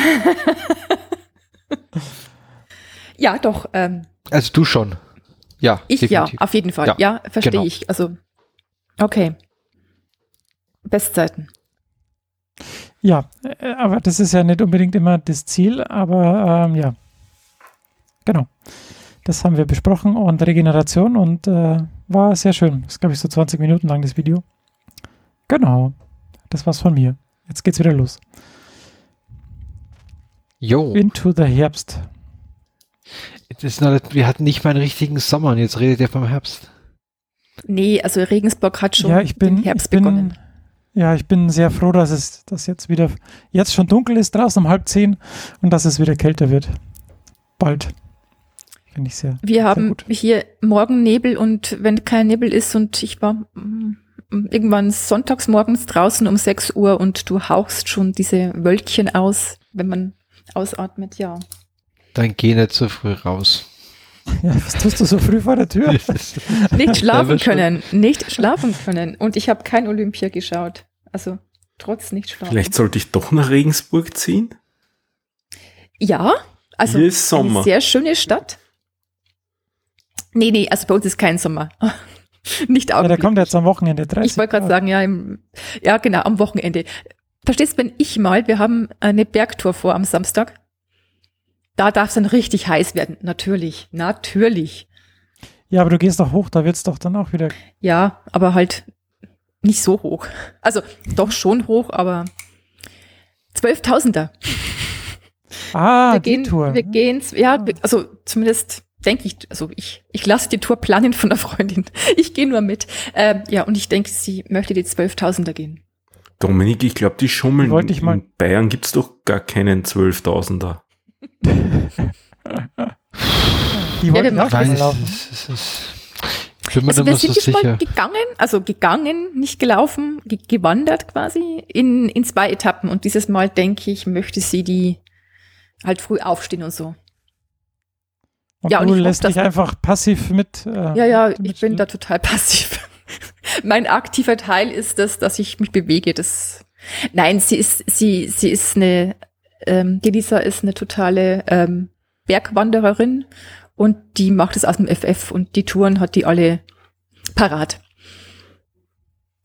Ja, doch. Ähm, Also du schon. Ja, ich definitiv. ja, auf jeden Fall. Ja, Ja, verstehe genau. ich. Also, okay. Bestzeiten. Ja, äh, aber das ist ja nicht unbedingt immer das Ziel, aber ähm, ja. Genau. Das haben wir besprochen und Regeneration und äh, war sehr schön. Das ist, glaube ich, so 20 Minuten lang das Video. Genau. Das war's von mir. Jetzt geht's wieder los. Jo, Into the Herbst. das ist noch, wir hatten nicht mal einen richtigen Sommer und jetzt redet ihr vom Herbst. Nee, also Regensburg hat schon ja, ich bin, im Herbst ich bin, begonnen. ja, ich bin sehr froh, dass es, dass jetzt wieder, jetzt schon dunkel ist draußen um halb zehn und dass es wieder kälter wird. Bald. Finde ich sehr. Wir haben gut. hier morgen Nebel und wenn kein Nebel ist und ich war mm, irgendwann sonntags morgens draußen um 6 Uhr und du hauchst schon diese Wölkchen aus, wenn man ausatmet, ja. Dann geh nicht so früh raus. Ja, was tust du so früh vor der Tür? Nicht schlafen können, nicht schlafen können. Und ich habe kein Olympia geschaut. Also trotz nicht schlafen. Vielleicht sollte ich doch nach Regensburg ziehen? Ja, also Hier ist Sommer. eine sehr schöne Stadt. Nee, nee, also bei uns ist kein Sommer. nicht Ja, der kommt jetzt am Wochenende 30. Ich wollte gerade sagen, ja, im, ja, genau, am Wochenende. Verstehst du, wenn ich mal, wir haben eine Bergtour vor am Samstag. Da darf es dann richtig heiß werden. Natürlich, natürlich. Ja, aber du gehst doch hoch, da wird's doch dann auch wieder. Ja, aber halt nicht so hoch. Also doch schon hoch, aber 12.000er. Ah, wir die gehen, Tour. wir gehen, ja, also zumindest denke ich, also ich, ich lasse die Tour planen von der Freundin. Ich gehe nur mit. Ähm, ja, und ich denke, sie möchte die 12.000er gehen. Dominik, ich glaube, die schummeln. Wollte ich mal- In Bayern gibt's doch gar keinen Zwölftausender. Die Ja, wollten wir auch laufen. es, es, es, ich bin mir Also wir so sind jetzt sicher. mal gegangen, also gegangen, nicht gelaufen, ge gewandert quasi in, in zwei Etappen. Und dieses Mal denke ich, möchte sie die halt früh aufstehen und so. Und Ja, und du ich hoffe, lässt dich dass- einfach passiv mit. Äh, Ja, ja, mit- ich bin da total passiv. mein aktiver Teil ist das, dass ich mich bewege. Das, nein, sie ist, sie, sie ist eine, ähm, die Lisa ist eine totale ähm, Bergwandererin und die macht es aus dem FF und die Touren hat die alle parat.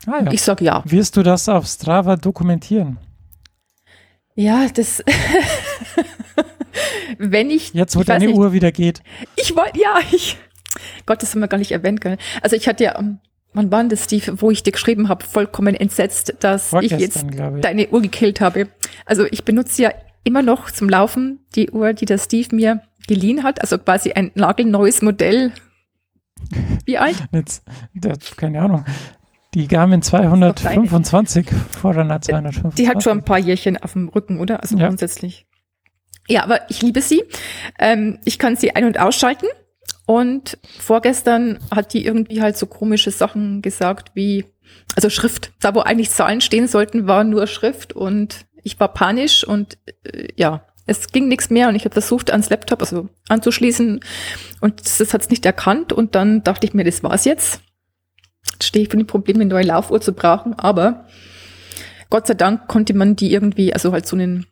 Ah, ja. Ich sag ja. Wirst du das auf Strava dokumentieren? Ja, das. Wenn ich. Jetzt, wo ich deine nicht, Uhr wieder geht. Ich wollte, ja, ich. Gott, das haben wir gar nicht erwähnt, gell? Also ich hatte ja, ähm, wann war denn das, Steve, wo ich dir geschrieben habe, vollkommen entsetzt, dass ich jetzt Vorgestern, ich. deine Uhr gekillt habe. Also ich benutze ja immer noch zum Laufen die Uhr, die der Steve mir geliehen hat, also quasi ein nagelneues Modell. Wie alt? Jetzt, der, keine Ahnung. Die Garmin 225 Forerunner 225. Die hat schon ein paar Jährchen auf dem Rücken, oder? Also Ja. grundsätzlich. Ja, aber ich liebe sie. Ähm, ich kann sie ein- und ausschalten. Und vorgestern hat die irgendwie halt so komische Sachen gesagt wie, also Schrift. Da, wo eigentlich Zahlen stehen sollten, war nur Schrift und ich war panisch und äh, ja, es ging nichts mehr und ich habe versucht, ans Laptop also anzuschließen und das hat es nicht erkannt und dann dachte ich mir, das war's jetzt. Jetzt stehe ich vor dem Problem, eine neue Laufuhr zu brauchen, aber Gott sei Dank konnte man die irgendwie, also halt so einen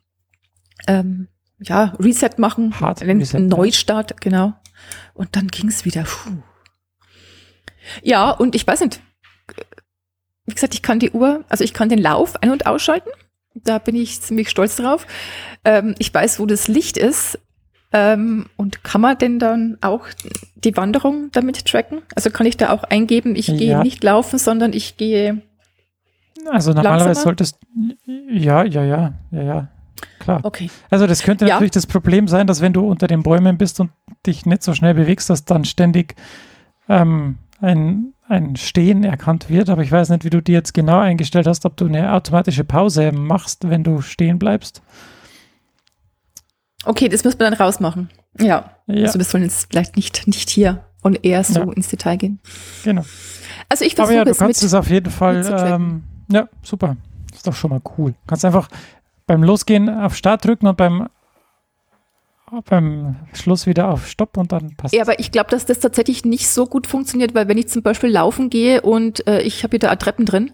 ähm, ja, Reset machen, Hard einen Reset, ja. Neustart, genau. Und dann ging es wieder. Puh. Ja, und ich weiß nicht, wie gesagt, ich kann die Uhr, also ich kann den Lauf ein- und ausschalten. Da bin ich ziemlich stolz drauf. Ähm, ich weiß, wo das Licht ist. Ähm, und kann man denn dann auch die Wanderung damit tracken? Also kann ich da auch eingeben, ich gehe Ja. nicht laufen, sondern ich gehe. Also normalerweise Langsamer? solltest ja, ja, ja, ja, ja, klar. Okay. Also das könnte Ja. natürlich das Problem sein, dass wenn du unter den Bäumen bist und dich nicht so schnell bewegst, dass dann ständig ähm, ein ein Stehen erkannt wird, aber ich weiß nicht, wie du die jetzt genau eingestellt hast, ob du eine automatische Pause machst, wenn du stehen bleibst. Okay, das müssen wir dann rausmachen. Ja. Ja, Also wir sollen jetzt vielleicht nicht, nicht hier und eher so Ja. ins Detail gehen. genau. Also ich Aber versuche ja, du kannst es auf jeden Fall, ähm, ja, super. Ist doch schon mal cool. Kannst einfach beim Losgehen auf Start drücken und beim, beim Schluss wieder auf Stopp und dann passt Ja, aber ich glaube, dass das tatsächlich nicht so gut funktioniert, weil wenn ich zum Beispiel laufen gehe und äh, ich habe da Treppen drin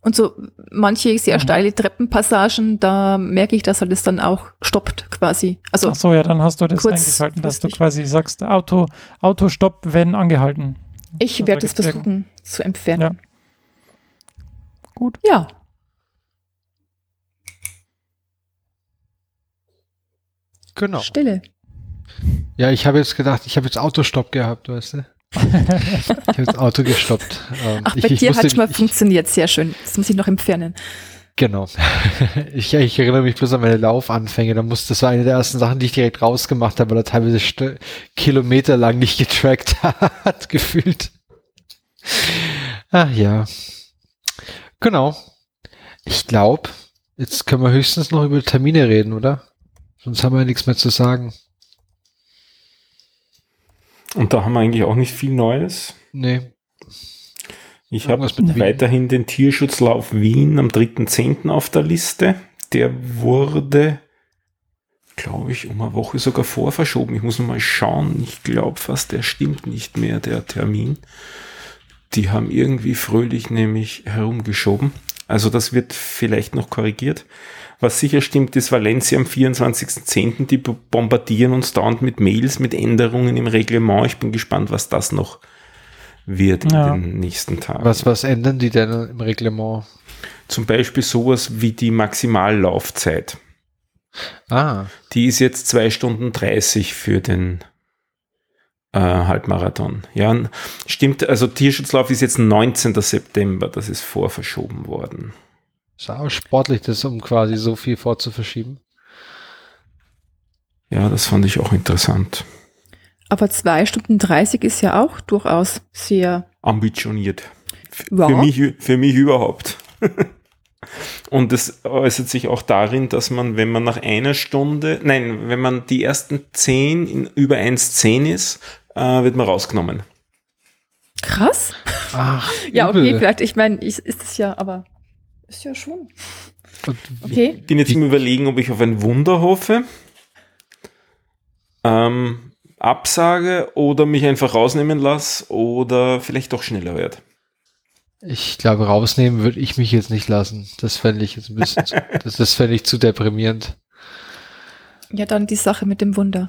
und so manche sehr Mhm. steile Treppenpassagen, da merke ich, dass er das dann auch stoppt quasi. Also Ach so, ja, dann hast du das eingeschalten, dass du quasi sagst, Auto, Autostopp, wenn angehalten. ich das werde das ergibt versuchen zu entfernen. Gut. Ja. Genau. Stille. Ja, ich habe jetzt gedacht, ich habe jetzt Autostopp gehabt, weißt du? Ich habe jetzt Auto gestoppt. Ähm, Ach, bei ich dir musste- hat schon mal funktioniert, sehr schön. Das muss ich noch entfernen. Genau. ich, ich erinnere mich bloß an meine Laufanfänge. Da muss, das war eine der ersten Sachen, die ich direkt rausgemacht habe, weil er teilweise St Kilometer lang nicht getrackt hat, gefühlt. Ach ja. Genau. Ich glaube, jetzt können wir höchstens noch über Termine reden, oder? Sonst haben wir ja nichts mehr zu sagen. Und da haben wir eigentlich auch nicht viel Neues. Nee. Ich habe weiterhin den Tierschutzlauf Wien am 3.10. auf der Liste. Der wurde, glaube ich, um eine Woche sogar vorverschoben. Ich muss mal schauen. Ich glaube fast, der stimmt nicht mehr, der Termin. Die haben irgendwie fröhlich nämlich herumgeschoben. Also das wird vielleicht noch korrigiert. Was sicher stimmt, ist Valencia am 24.10. Die bombardieren uns dauernd mit Mails, mit Änderungen im Reglement. Ich bin gespannt, was das noch wird Ja. in den nächsten Tagen. Was, was ändern die denn im Reglement? Zum Beispiel sowas wie die Maximallaufzeit. Ah, Die ist jetzt zwei Stunden 30 für den äh, Halbmarathon. Ja, stimmt, also Tierschutzlauf ist jetzt 19. September, das ist vorverschoben worden. Ist auch sportlich, das um quasi so viel vorzuverschieben. Ja, das fand ich auch interessant. Aber zwei Stunden 30 ist ja auch durchaus sehr, Ambitioniert. F Ja. Für, mich, für mich überhaupt. Und es äußert sich auch darin, dass man, wenn man nach einer Stunde, nein, wenn man die ersten 10 in über 1,10 ist, äh, wird man rausgenommen. krass. Ach, Ja, okay, vielleicht, ich meine, ist, ist es ja, aber ist ja schon. Okay. bin jetzt im Überlegen, ob ich auf ein Wunder hoffe, ähm, absage oder mich einfach rausnehmen lasse oder vielleicht doch schneller werde. Ich glaube, rausnehmen würde ich mich jetzt nicht lassen. Das fände ich jetzt ein bisschen, zu, das, das fände ich zu deprimierend. Ja, dann die Sache mit dem Wunder.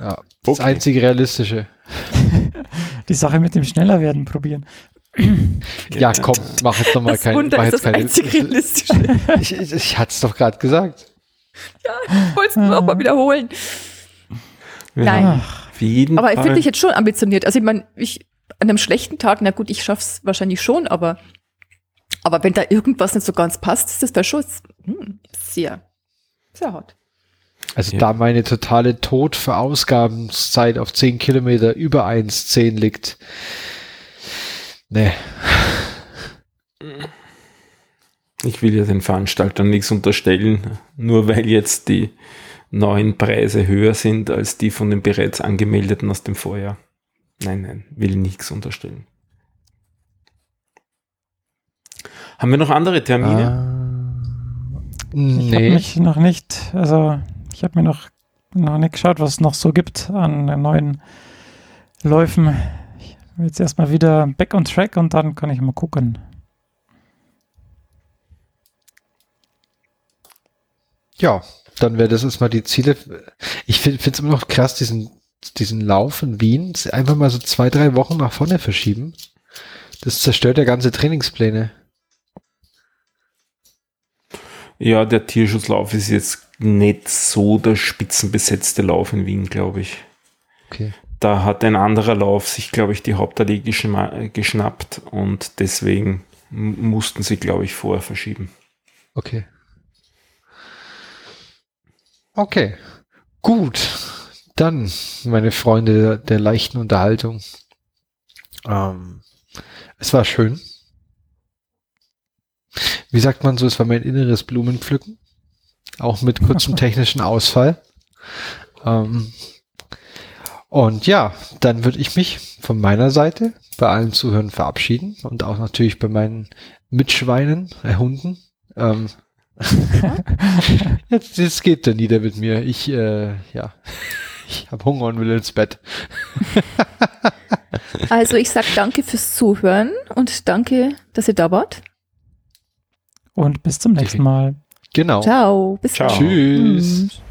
Ja, das Okay. einzige Realistische. Die Sache mit dem Schnellerwerden probieren. Ja, komm, mach jetzt nochmal Das keine, Wunder mach ist jetzt einzig Realistische. ich, ich, ich hatte es doch gerade gesagt. ja, ich wollte es nur auch mal wiederholen. Nein. Für jeden Aber ich finde dich jetzt schon ambitioniert. Also ich meine, ich an einem schlechten Tag, na gut, ich schaff's wahrscheinlich schon, aber aber wenn da irgendwas nicht so ganz passt, ist das bei Schuss hm, sehr, sehr hart. Also Ja. da meine totale Todverausgabungszeit auf 10 Kilometer über 1,10 liegt. Nee. Ich will ja den Veranstaltern nichts unterstellen, nur weil jetzt die neuen Preise höher sind als die von den bereits angemeldeten aus dem Vorjahr. Nein, nein, will nichts unterstellen. Haben wir noch andere Termine? Ah, Ich habe nee. mich noch nicht, also ich habe mir noch, noch nicht geschaut, was es noch so gibt an neuen Läufen. Jetzt erstmal wieder back on track und dann kann ich mal gucken. Ja, dann wäre das jetzt mal die Ziele. Ich finde es immer noch krass, diesen, diesen Lauf in Wien einfach mal so zwei, drei Wochen nach vorne verschieben. Das zerstört ja ganze Trainingspläne. Ja, der Tierschutzlauf ist jetzt nicht so der spitzenbesetzte Lauf in Wien, glaube ich. Okay. Da hat ein anderer Lauf sich, glaube ich, die Hauptallee geschnappt und deswegen mussten sie, glaube ich, vorher verschieben. Okay. Okay. Gut. Dann, meine Freunde der, der leichten Unterhaltung. Ähm, Es war schön. Wie sagt man so, es war mein inneres Blumenpflücken. Auch mit kurzem technischen Ausfall. Ähm, und ja, dann würde ich mich von meiner Seite bei allen Zuhörern verabschieden und auch natürlich bei meinen Mitschweinen, äh, Hunden. Ähm, jetzt, jetzt geht der nieder mit mir. Ich, äh, ja, ich habe Hunger und will ins Bett. Also ich sage danke fürs Zuhören und danke, dass ihr da wart. Und bis zum nächsten Mal. Genau. Ciao. Bis Ciao. dann. Tschüss. Tschüss.